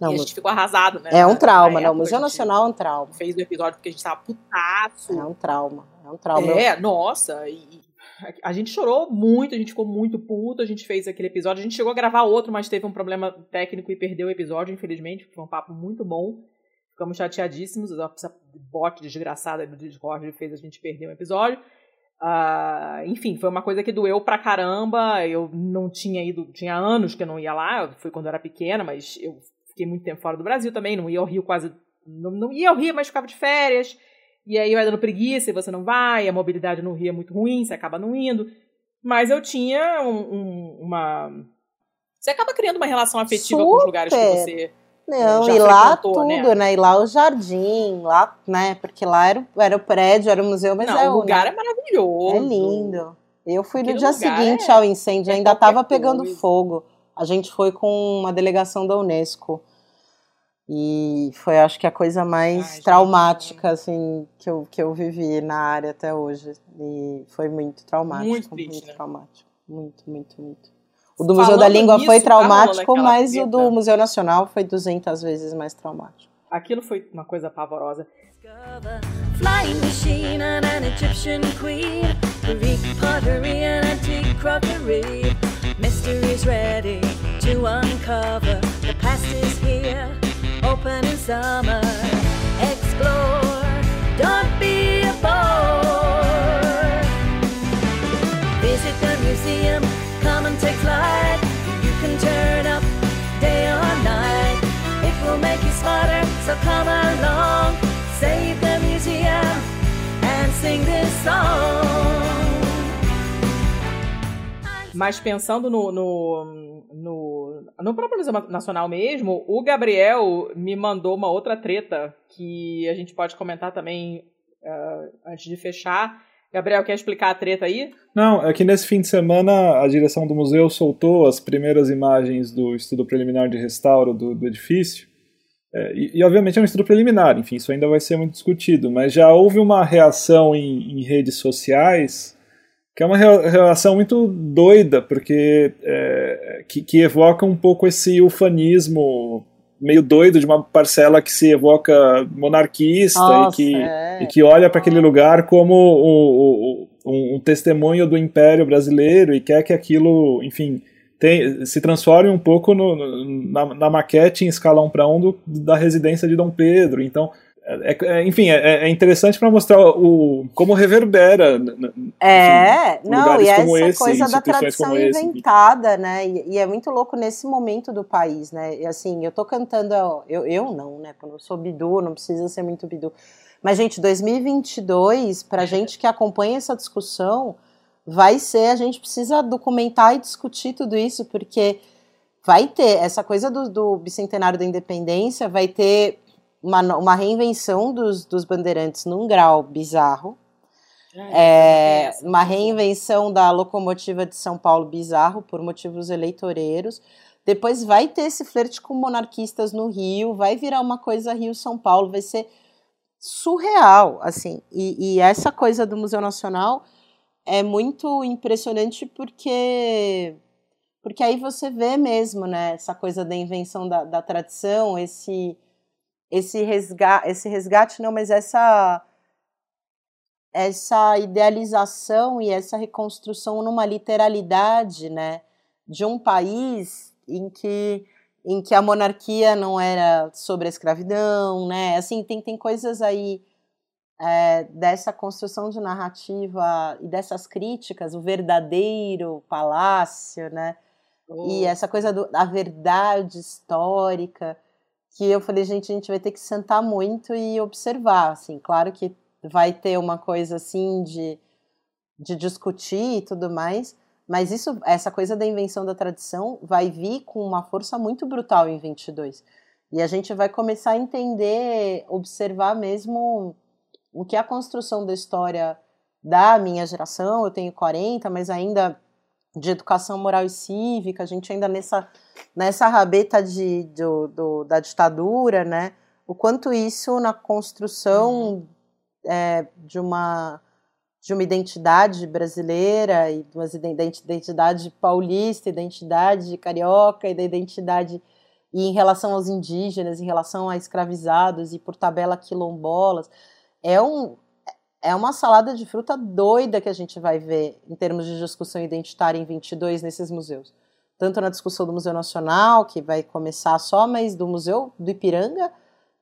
não, e a gente ficou arrasado, né? É um trauma, né? O Museu Nacional é um trauma. Fez o episódio porque a gente tava putaço. É um trauma, é um trauma. É, nossa, e a gente chorou muito, a gente ficou muito puto, a gente fez aquele episódio, a gente chegou a gravar outro, mas teve um problema técnico e perdeu o episódio, infelizmente, foi um papo muito bom. Ficamos chateadíssimos, essa bot desgraçada do Discord fez a gente perder um episódio. Uh, enfim, foi uma coisa que doeu pra caramba. Eu não tinha ido, tinha anos que eu não ia lá, foi quando eu era pequena, mas eu fiquei muito tempo fora do Brasil também, não ia ao Rio quase. Não, não ia ao Rio, mas ficava de férias. E aí vai dando preguiça e você não vai, a mobilidade no Rio é muito ruim, você acaba não indo. Mas eu tinha um, um, uma. Você acaba criando uma relação afetiva Super. com os lugares que você. Não, e lá tudo, né? né? E lá o jardim, lá, né? Porque lá era, era o prédio, era o museu, mas não, é o lugar né? é maravilhoso. É lindo. Eu fui Aquele no dia seguinte é, ao incêndio, é ainda estava pegando fogo. A gente foi com uma delegação da Unesco. E foi, acho que, a coisa mais Ai, traumática, assim, que eu, que eu vivi na área até hoje. E foi muito traumático. Muito, triste, muito né? traumático. Muito, muito, muito. O do Falando Museu da Língua nisso, foi traumático, mas o do Museu Nacional foi 200 vezes mais traumático. Aquilo foi uma coisa pavorosa. Flying machine and an Egyptian queen, Greek pottery and antique crockery. Mysteries ready to uncover. The past is here open in summer. Explore, don't be a bore. Visit the museum, come and take flight. You can turn up day or night. It will make you smarter, so come along. Save the museum and sing this song. Mas pensando no, no no, próprio Museu Nacional mesmo, o Gabriel me mandou uma outra treta que a gente pode comentar também uh, antes de fechar. Gabriel, quer explicar a treta aí? Não, é que nesse fim de semana a direção do museu soltou as primeiras imagens do estudo preliminar de restauro do, do edifício. É, e, e, obviamente é um estudo preliminar, enfim, isso ainda vai ser muito discutido, mas já houve uma reação em, em redes sociais que é uma relação muito doida, porque é, que, que, evoca um pouco esse ufanismo meio doido de uma parcela que se evoca monarquista Nossa, e, que, é. e que olha para aquele lugar como o, o, um, um, testemunho do Império Brasileiro e quer que aquilo, enfim, tem, se transforme um pouco no, na, na, maquete em escala 1 para 1 da residência de Dom Pedro. Então, é, é, enfim, é, é interessante para mostrar o, como reverbera. É, enfim, não, e essa esse, coisa da tradição inventada, né? E, e, é muito louco nesse momento do país, né? E assim, eu tô cantando, eu, eu não, né? Quando eu sou bidu, não precisa ser muito bidu. Mas, gente, 2022, para gente que acompanha essa discussão, vai ser, a gente precisa documentar e discutir tudo isso, porque vai ter essa coisa do, do bicentenário da independência, vai ter uma, uma reinvenção dos, dos bandeirantes num grau bizarro. É, é uma reinvenção da locomotiva de São Paulo bizarro por motivos eleitoreiros. Depois vai ter esse flerte com monarquistas no Rio, vai virar uma coisa Rio-São Paulo, vai ser surreal, assim. E, e, essa coisa do Museu Nacional é muito impressionante porque porque aí você vê mesmo, né, essa coisa da invenção da, da tradição, esse esse resgate, esse resgate não, mas essa essa idealização e essa reconstrução numa literalidade, né, de um país em que em que a monarquia não era sobre a escravidão, né? Assim, tem, tem coisas aí é, dessa construção de narrativa e dessas críticas, o verdadeiro palácio, né? Oh. E essa coisa do, da verdade histórica que eu falei, gente, a gente vai ter que sentar muito e observar, assim, claro que vai ter uma coisa assim de, de discutir e tudo mais, mas isso, essa coisa da invenção da tradição vai vir com uma força muito brutal em 22. E a gente vai começar a entender, observar mesmo o que é a construção da história da minha geração, eu tenho 40, mas ainda de educação moral e cívica, a gente ainda nessa, nessa rabeta de, do, do da ditadura, né? O quanto isso na construção uhum. é, de uma de uma identidade brasileira e de uma identidade paulista, identidade carioca e da identidade e em relação aos indígenas, em relação a escravizados e por tabela quilombolas, é um é uma salada de fruta doida que a gente vai ver em termos de discussão identitária em 22 nesses museus. Tanto na discussão do Museu Nacional, que vai começar só, mas do Museu do Ipiranga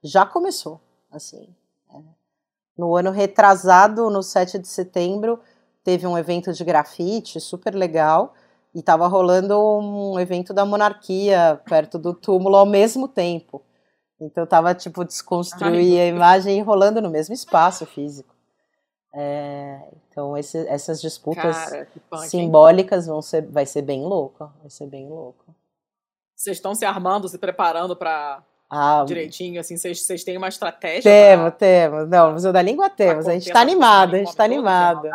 já começou, assim. É. No ano retrasado, no 7 de setembro, teve um evento de grafite super legal e estava rolando um evento da monarquia perto do túmulo ao mesmo tempo. Então tava tipo desconstruir Ai, a imagem e rolando no mesmo espaço físico. É, então esse, essas disputas Cara, simbólicas vão ser, vai ser bem louco, vai ser bem louco. Vocês estão se armando, se preparando para ah, direitinho, assim, vocês têm uma estratégia? Temos, pra... temos. Não, Museu da Língua temos. A gente tá animado, a gente tá animado.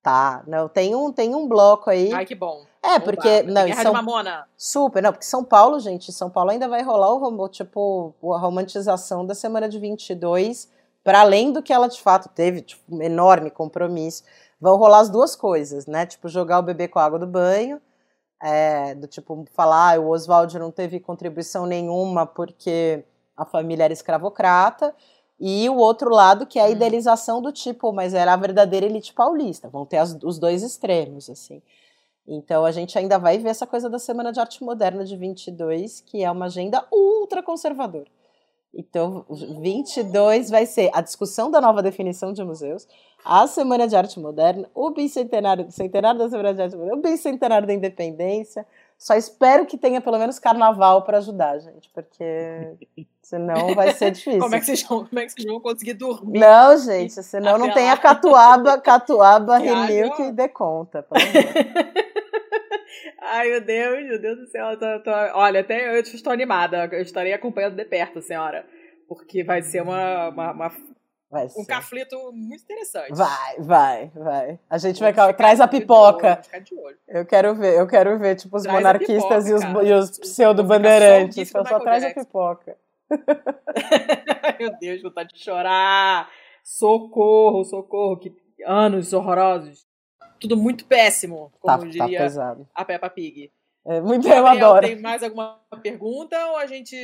Tá, não, tem um, tem um bloco aí. Ai, que bom. É, porque. Não, Guerra São... de Mamona. Super, não, porque São Paulo, gente, São Paulo ainda vai rolar o, tipo, a romantização da semana de 22 para além do que ela de fato teve, tipo, um enorme compromisso, vão rolar as duas coisas, né? Tipo, jogar o bebê com a água do banho, é, do tipo, falar, ah, o Oswald não teve contribuição nenhuma porque a família era escravocrata, e o outro lado que é a hum. idealização do tipo, mas era a verdadeira elite paulista, vão ter as, os dois extremos, assim. Então a gente ainda vai ver essa coisa da Semana de Arte Moderna de 22, que é uma agenda ultra conservadora. Então, 22 vai ser a discussão da nova definição de museus, a Semana de Arte Moderna, o bicentenário, o centenário da Semana de Arte Moderna, o bicentenário da Independência. Só espero que tenha pelo menos carnaval para ajudar, gente, porque senão vai ser difícil. como, é que vocês vão, como é que vocês vão conseguir dormir? Não, gente, senão não tem a catuaba, catuaba, Remilk e dê conta. Ai, meu Deus, meu Deus do céu. Tô, tô... Olha, até eu estou animada. Eu estarei acompanhando de perto, senhora. Porque vai ser uma, uma, uma Vai um ser. conflito muito interessante. Vai, vai, vai. A gente vai. Ficar Traz a pipoca. olho. Eu quero ver, eu quero ver, tipo, os Traz monarquistas pipoca, e os, os pseudo-bandeirantes. Então só traz a pipoca. Ai, meu Deus, vontade de chorar. Socorro, socorro. Que anos horrorosos. Tudo muito péssimo, como Tá, tá diria pesado. a Peppa Pig. É, muito eu adoro. Tem mais alguma pergunta ou a gente,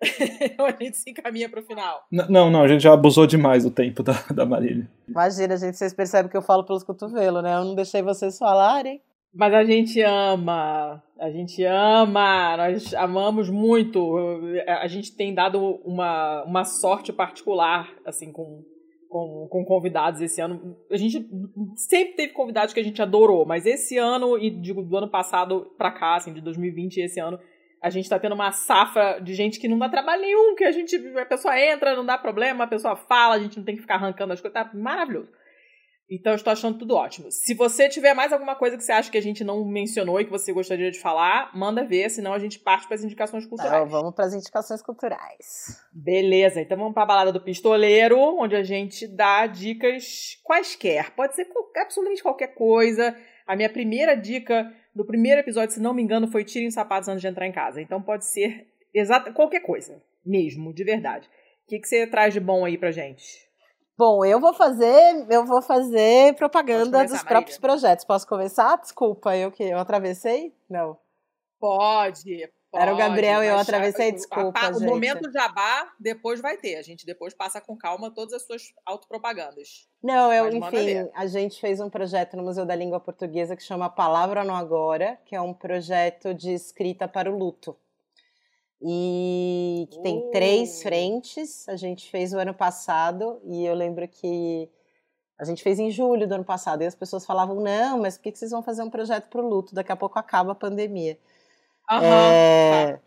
ou a gente se encaminha para o final? N- Não, não, a gente já abusou demais do tempo da, da Marília. Imagina, gente, vocês percebem que eu falo pelos cotovelos, né? Eu não deixei vocês falarem. Mas a gente ama, a gente ama, nós amamos muito. A gente tem dado uma, uma sorte particular, assim, com, com, com convidados esse ano. A gente sempre teve convidados que a gente adorou, mas esse ano, e digo do ano passado pra cá, assim, de 2020 e esse ano, a gente tá tendo uma safra de gente que não dá trabalho nenhum, que a gente, a pessoa entra, não dá problema, a pessoa fala, a gente não tem que ficar arrancando as coisas, tá maravilhoso. Então, eu estou achando tudo ótimo. Se você tiver mais alguma coisa que você acha que a gente não mencionou e que você gostaria de falar, manda ver, senão a gente parte para as indicações culturais. Então, vamos para as indicações culturais. Beleza, então vamos para a balada do pistoleiro, onde a gente dá dicas quaisquer. Pode ser absolutamente qualquer coisa. A minha primeira dica do primeiro episódio, se não me engano, foi tirem os sapatos antes de entrar em casa. Então pode ser exata qualquer coisa, mesmo, de verdade. O que, que você traz de bom aí pra gente? Bom, eu vou fazer, eu vou fazer Pode propaganda começar, dos próprios projetos. Posso começar? Desculpa, eu que eu atravessei? Não. Pode. Era o pode, Gabriel e eu atravessei, a- desculpa, a- O gente. momento jabá depois vai ter. A gente depois passa com calma todas as suas autopropagandas. Não, eu, Mas enfim, a gente fez um projeto no Museu da Língua Portuguesa que chama Palavra no Agora, que é um projeto de escrita para o luto. E que tem Oh. três frentes. A gente fez o ano passado e eu lembro que a gente fez em julho do ano passado e as pessoas falavam: não, mas por que vocês vão fazer um projeto para o luto? Daqui a pouco acaba a pandemia. Aham. É, tá.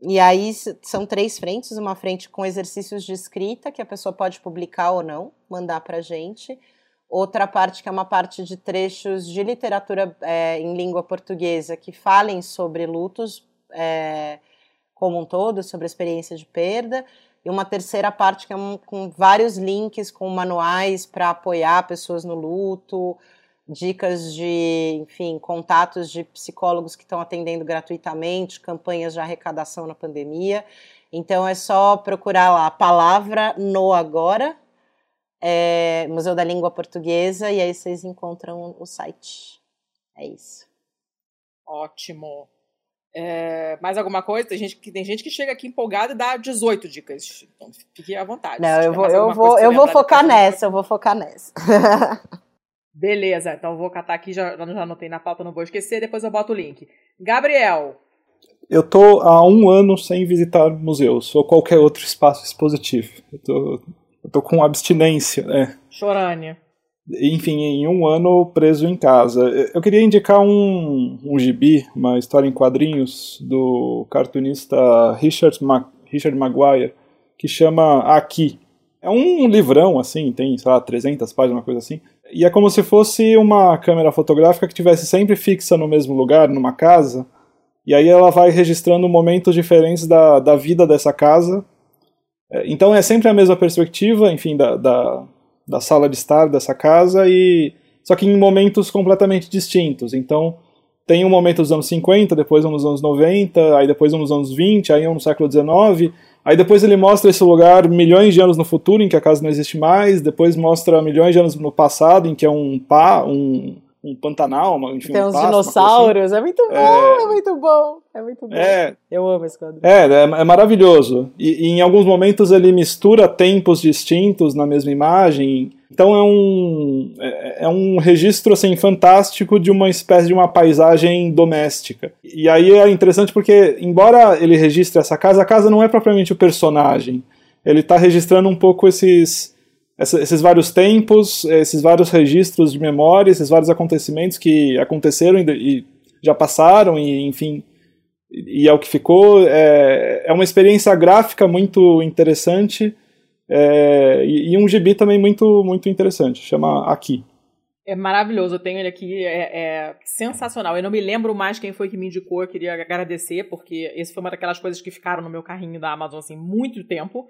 E aí são três frentes, uma frente com exercícios de escrita que a pessoa pode publicar ou não, mandar para gente. Outra parte que é uma parte de trechos de literatura é, em língua portuguesa que falem sobre lutos é, como um todo, sobre a experiência de perda. E uma terceira parte que é um- com vários links com manuais para apoiar pessoas no luto, dicas de, enfim, contatos de psicólogos que estão atendendo gratuitamente, campanhas de arrecadação na pandemia. Então é só procurar lá a palavra no agora, é, Museu da Língua Portuguesa, e aí vocês encontram o site. É isso. Ótimo. É, mais alguma coisa? Tem gente, que, tem gente que chega aqui empolgada e dá 18 dicas. Então fique à vontade. Não, eu vou, eu vou, eu vou focar depois, nessa, eu vou focar nessa. Beleza, então eu vou catar aqui, já, já anotei na pauta, não vou esquecer, depois eu boto o link. Gabriel, Eu tô há um ano sem visitar museus ou qualquer outro espaço expositivo. Eu tô, eu tô com abstinência, né? Chorânia. Enfim, em um ano preso em casa. Eu queria indicar um, um gibi, uma história em quadrinhos do cartunista Richard, Ma Richard Maguire, que chama Aqui. É um livrão, assim, tem, sei lá, 300 páginas, uma coisa assim. E é como se fosse uma câmera fotográfica que tivesse sempre fixa no mesmo lugar, numa casa. E aí ela vai registrando momentos diferentes da, da vida dessa casa. É, Então é sempre a mesma perspectiva, enfim, da, da, da sala de estar dessa casa, e só que em momentos completamente distintos. Então tem um momento dos anos 50, depois um nos anos 90, aí depois um nos anos 20, aí um no século 19. Aí depois ele mostra esse lugar milhões de anos no futuro, em que a casa não existe mais, depois mostra milhões de anos no passado, em que é um pá, um, um pantanal, uma, enfim, Tem um uns pasto, uma coisa assim. dinossauros, é muito bom, é, muito bom, é muito bom. É, Eu amo esse quadro. é, é, é maravilhoso. E, e em alguns momentos ele mistura tempos distintos na mesma imagem. Então é um, é, é um registro assim, fantástico de uma espécie de uma paisagem doméstica. E aí é interessante porque, embora ele registre essa casa, a casa não é propriamente o personagem. Ele está registrando um pouco esses, esses vários tempos, esses vários registros de memória, esses vários acontecimentos que aconteceram e, e já passaram, e enfim, e é o que ficou. É, é uma experiência gráfica muito interessante é, e, e um gibi também muito, muito interessante, chama Aqui. É maravilhoso, eu tenho ele aqui, é, é, sensacional. Eu não me lembro mais quem foi que me indicou, eu queria agradecer, porque esse foi uma daquelas coisas que ficaram no meu carrinho da Amazon assim muito tempo.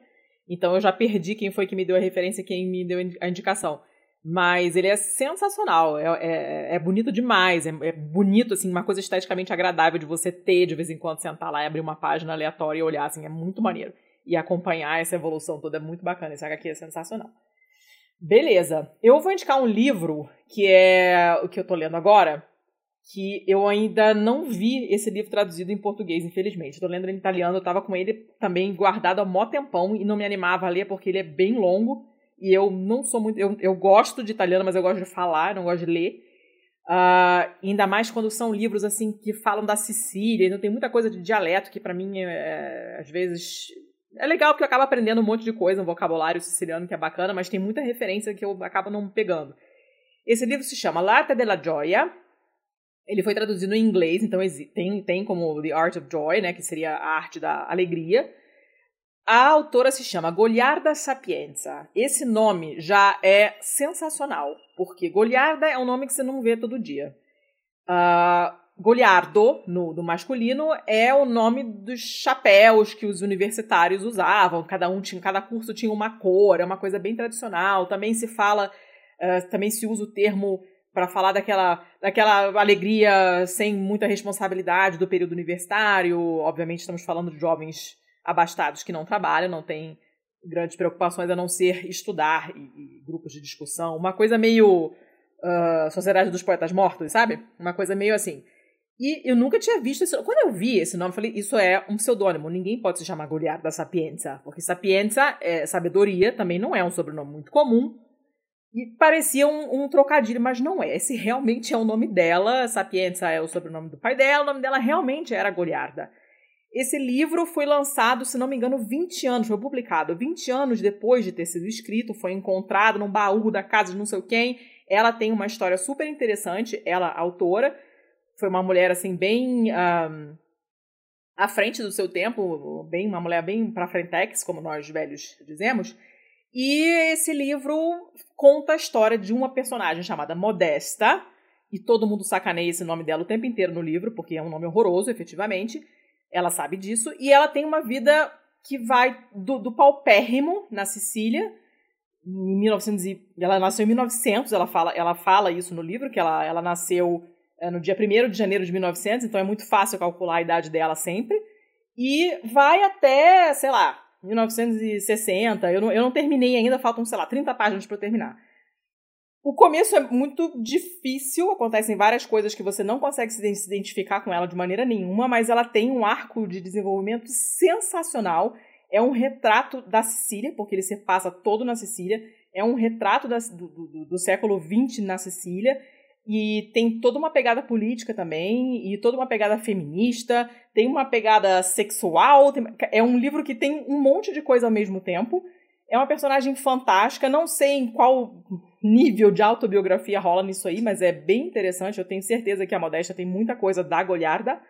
Então eu já perdi quem foi que me deu a referência, quem me deu a indicação. Mas ele é sensacional, é, é, é bonito demais, é, é, bonito, assim, uma coisa esteticamente agradável de você ter, de vez em quando, sentar lá e abrir uma página aleatória e olhar, assim, é muito maneiro. E acompanhar essa evolução toda é muito bacana, esse HQ é sensacional. Beleza. Eu vou indicar um livro que é o que eu tô lendo agora, que eu ainda não vi esse livro traduzido em português, infelizmente. Estou lendo em italiano, eu tava com ele também guardado há mó tempão e não me animava a ler porque ele é bem longo e eu não sou muito. Eu, eu gosto de italiano, mas eu gosto de falar, não gosto de ler. Uh, ainda mais quando são livros assim que falam da Sicília, não tem muita coisa de dialeto que para mim é, é, às vezes é legal porque eu acabo aprendendo um monte de coisa, um vocabulário siciliano que é bacana, mas tem muita referência que eu acabo não pegando. Esse livro se chama L'arte della gioia. Ele foi traduzido em inglês, então tem, tem como The Art of Joy, né, que seria a arte da alegria. A autora se chama Goliarda Sapienza. Esse nome já é sensacional, porque Goliarda é um nome que você não vê todo dia. Uh, Goliardo, no, masculino, é o nome dos chapéus que os universitários usavam. Cada um tinha, cada curso tinha uma cor, é uma coisa bem tradicional. Também se fala, uh, também se usa o termo para falar daquela, daquela alegria sem muita responsabilidade do período universitário. Obviamente, estamos falando de jovens abastados que não trabalham, não têm grandes preocupações a não ser estudar e, e grupos de discussão. Uma coisa meio uh, Sociedade dos Poetas Mortos, sabe? Uma coisa meio assim. E eu nunca tinha visto Quando eu vi esse nome, eu falei, isso é um pseudônimo. Ninguém pode se chamar Goliarda Sapienza. Porque Sapienza é sabedoria, também não é um sobrenome muito comum. E parecia um, um, trocadilho, mas não é. Esse realmente é o nome dela. Sapienza é o sobrenome do pai dela. O nome dela realmente era Goliarda. Esse livro foi lançado, se não me engano, 20 anos, foi publicado 20 anos depois de ter sido escrito, foi encontrado num baú da casa de não sei quem. Ela tem uma história super interessante, ela, autora, foi uma mulher assim bem um, à frente do seu tempo, bem uma mulher bem para frentex, como nós velhos dizemos. E esse livro conta a história de uma personagem chamada Modesta, e todo mundo sacaneia esse nome dela o tempo inteiro no livro, porque é um nome horroroso, efetivamente. Ela sabe disso, e ela tem uma vida que vai do, do paupérrimo na Sicília, em 1900 ela nasceu em 1900, ela fala, ela fala isso no livro, que ela, ela nasceu é, no dia 1 de janeiro de 1900, então é muito fácil calcular a idade dela sempre. E vai até, sei lá, 1960. Eu não, eu não terminei ainda, faltam, sei lá, 30 páginas para eu terminar. O começo é muito difícil, acontecem várias coisas que você não consegue se identificar com ela de maneira nenhuma, mas ela tem um arco de desenvolvimento sensacional. É um retrato da Sicília, porque ele se passa todo na Sicília. É um retrato da, do, do, do século XX na Sicília e tem toda uma pegada política também, e toda uma pegada feminista, tem uma pegada sexual. Tem... é um livro que tem um monte de coisa ao mesmo tempo. É uma personagem fantástica. Não sei em qual nível de autobiografia rola nisso aí, mas é bem interessante. Eu tenho certeza que a Modesta tem muita coisa da Goliarda,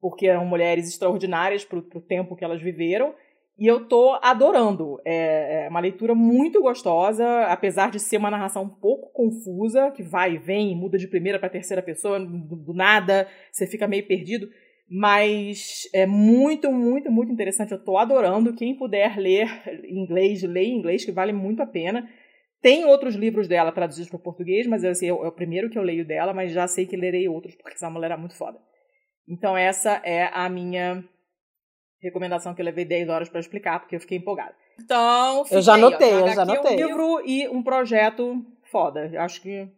porque eram mulheres extraordinárias para o tempo que elas viveram. E eu tô adorando. É, é, uma leitura muito gostosa, apesar de ser uma narração um pouco confusa, que vai e vem, muda de primeira para terceira pessoa, do, nada, você fica meio perdido. Mas é muito, muito, muito interessante. Eu tô adorando. Quem puder ler em inglês, leia em inglês, que vale muito a pena. Tem outros livros dela traduzidos para português, mas assim, é o primeiro que eu leio dela, mas já sei que lerei outros, porque essa mulher é muito foda. Então, essa é a minha recomendação que eu levei 10 horas para explicar, porque eu fiquei empolgada. Então, eu já anotei, eu já anotei. um livro e um projeto foda. Eu acho que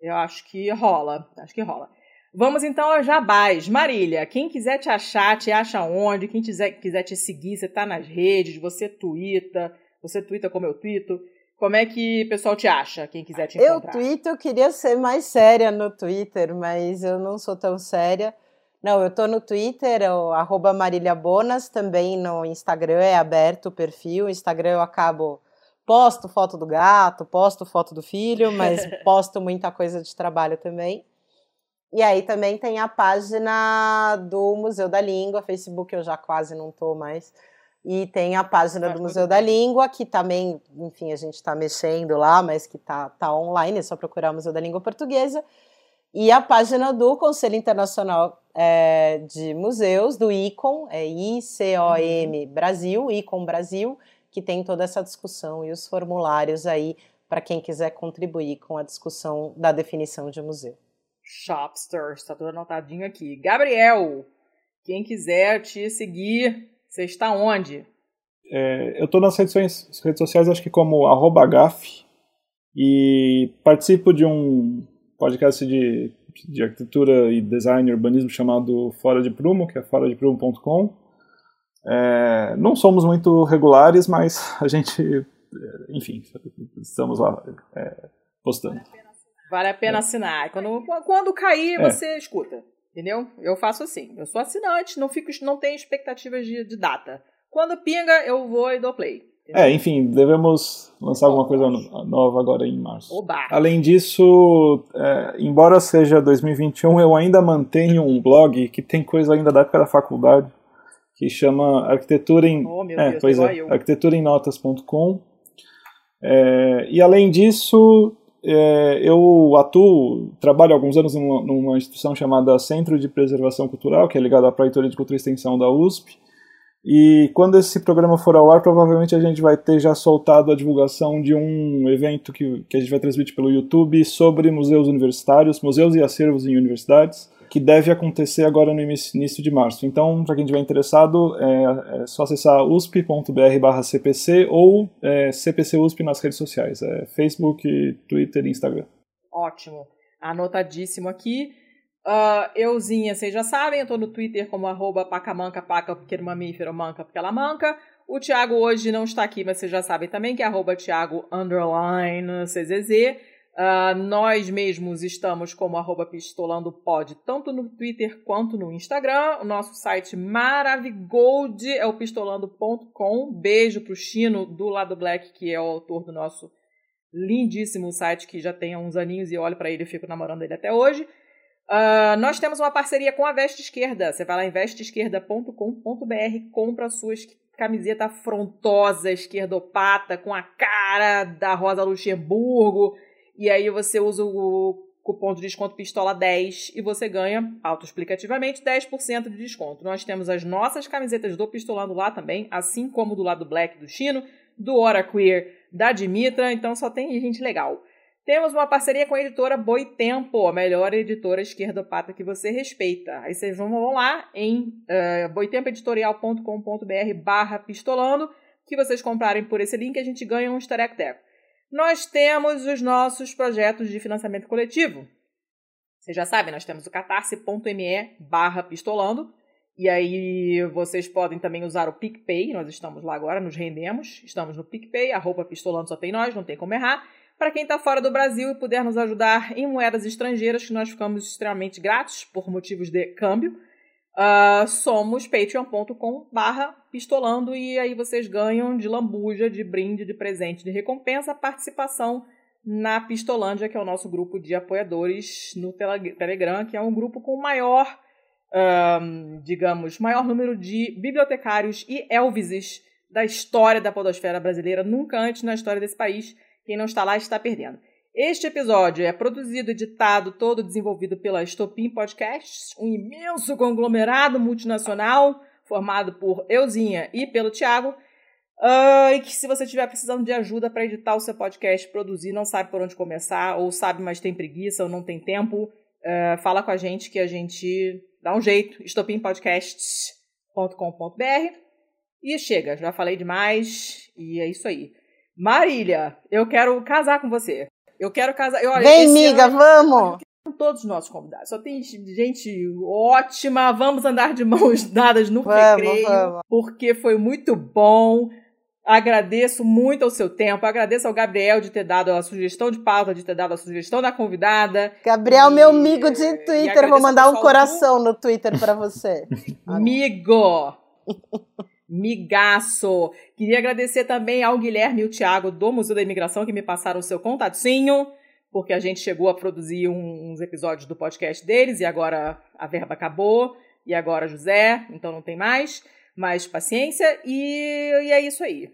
eu acho que rola, acho que rola. Vamos então ao jabás. Marília, quem quiser te achar, te acha onde? Quem quiser, quiser te seguir, você tá nas redes, você twitta, você twitta como eu twito. Como é que o pessoal te acha, quem quiser te encontrar? Eu twito, eu queria ser mais séria no Twitter, mas eu não sou tão séria. Não, eu tô no Twitter, arroba Marília Bonas, também no Instagram é aberto o perfil. Instagram eu acabo, posto foto do gato, posto foto do filho, mas posto muita coisa de trabalho também. E aí também tem a página do Museu da Língua, Facebook eu já quase não tô mais, E tem a página do Museu da Língua, que também, enfim, a gente está mexendo lá, mas que está tá online, é só procurar Museu da Língua Portuguesa. E a página do Conselho Internacional é, de Museus, do ICOM, é ICOM Brasil, ICOM Brasil, que tem toda essa discussão e os formulários aí para quem quiser contribuir com a discussão da definição de museu. Shopsters, está tudo anotadinho aqui. Gabriel, quem quiser te seguir, você está onde? É, eu estou nas redes, sociais- redes sociais, acho que como arroba gaf, e participo de um podcast de, de arquitetura e design e urbanismo chamado Fora de Prumo, que é foradeprumo.com. É, não somos muito regulares, mas a gente, é, enfim, estamos lá é, postando. Vale a pena assinar. Quando, quando cair, É. você escuta. Entendeu? Eu faço assim. Eu sou assinante, não, fico, não tenho expectativas de, de data. Quando pinga, eu vou e dou play. É, enfim, devemos lançar alguma coisa no- nova agora em março. Oba! Além disso, é, embora seja 2021, eu ainda mantenho um blog que tem coisa ainda da época da faculdade, que chama Arquitetura em, Oh, meu é, Deus, pois é, eu. arquiteuraemnotas.com. É, e além disso, é, eu atuo, trabalho há alguns anos numa, numa instituição chamada Centro de Preservação Cultural, que é ligada à Pró-Reitoria de Cultura e Extensão da USP. E quando esse programa for ao ar, provavelmente a gente vai ter já soltado a divulgação de um evento que, que a gente vai transmitir pelo YouTube sobre museus universitários, museus e acervos em universidades, que deve acontecer agora no início de março. Então, para quem estiver interessado, é, é só acessar usp.br/cpc ou é, CPC USP nas redes sociais, é Facebook, Twitter e Instagram. Ótimo. Anotadíssimo aqui. Ah, euzinha, vocês já sabem, eu tô no Twitter como arroba pacamanca, paca porque é mamífero, manca porque ela manca. O Thiago hoje não está aqui, mas vocês já sabem também que é arroba Thiago underline CZZ. Ah, nós mesmos estamos como arroba pistolandopod, tanto no Twitter quanto no Instagram. O nosso site maravigold é o pistolando.com. Beijo pro Chino do Lado Black, que é o autor do nosso lindíssimo site que já tem uns aninhos e olho para ele e fico namorando ele até hoje. Ah, nós temos uma parceria com a Veste Esquerda. Você vai lá em vesteesquerda.com.br, compra a sua es- camiseta afrontosa, esquerdopata, com a cara da Rosa Luxemburgo. E aí você usa o cupom de desconto Pistola 10 e você ganha, autoexplicativamente, 10% de desconto. Nós temos as nossas camisetas do Pistolando lá também, assim como do lado Black do Chino, do Hora Queer da Dimitra, então só tem gente legal. Temos uma parceria com a editora Boitempo, a melhor editora esquerdopata que você respeita. Aí vocês vão, lá em uh, boitempoeditorial.com.br barra pistolando, que vocês comprarem por esse link, a gente ganha um estareco-teco. Nós temos os nossos projetos de financiamento coletivo. Vocês já sabem, nós temos o catarse.me barra pistolando, e aí vocês podem também usar o PicPay, nós estamos lá agora, nos rendemos, estamos no PicPay, arroba pistolando só tem nós, não tem como errar. Para quem está fora do Brasil e puder nos ajudar em moedas estrangeiras, que nós ficamos extremamente gratos por motivos de câmbio, uh, somos patreon.com barra pistolando e aí vocês ganham de lambuja, de brinde, de presente, de recompensa, participação na Pistolândia, que é o nosso grupo de apoiadores no Tele- Telegram, que é um grupo com maior, ahn, digamos, maior número de bibliotecários e Elvises da história da podosfera brasileira, nunca antes na história desse país. Quem não está lá está perdendo. Este episódio é produzido, editado, todo desenvolvido pela Estopim Podcasts, um imenso conglomerado multinacional formado por Euzinha e pelo Thiago. Ah, e que se você estiver precisando de ajuda para editar o seu podcast, produzir, não sabe por onde começar, ou sabe, mas tem preguiça, ou não tem tempo, ah, fala com a gente que a gente dá um jeito. estopimpodcasts.com.br E chega, já falei demais, e é isso aí. Marília, eu quero casar com você. Eu quero casar. Eu, olha, Vem, miga, ano- vamos! com todos os nossos convidados. Só tem gente ótima. Vamos andar de mãos dadas no Vamos, recreio, vamos. porque foi muito bom. Agradeço muito ao seu tempo. Agradeço ao Gabriel de ter dado a sugestão de pauta, de ter dado a sugestão da convidada. Gabriel, E- meu amigo de Twitter, vou mandar um coração no Twitter pra você. Migo! Migaço! Queria agradecer também ao Guilherme e o Thiago do Museu da Imigração que me passaram o seu contatinho, porque a gente chegou a produzir uns episódios do podcast deles e agora a verba acabou, e agora José, então não tem mais. mais paciência. E, e é isso aí.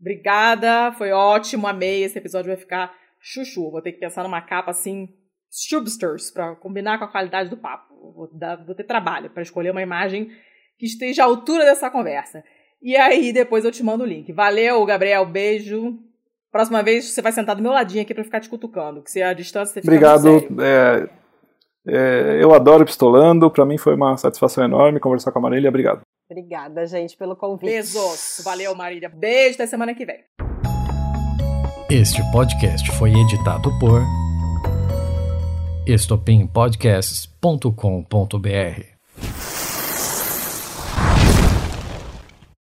Obrigada, foi ótimo, amei. Esse episódio vai ficar chuchu. Vou ter que pensar numa capa assim, Stubsters, para combinar com a qualidade do papo. Vou, dar, vou ter trabalho para escolher uma imagem que esteja à altura dessa conversa. E aí depois eu te mando o link. Valeu, Gabriel, beijo. Próxima vez você vai sentar do meu ladinho aqui para ficar te cutucando, que se a distância você fica Obrigado. É, é, eu adoro pistolando. Para mim foi uma satisfação enorme conversar com a Marília. Obrigado. Obrigada, gente, pelo convite. Beijos. Valeu, Marília. Beijo até semana que vem. Este podcast foi editado por estopimpodcasts.com.br.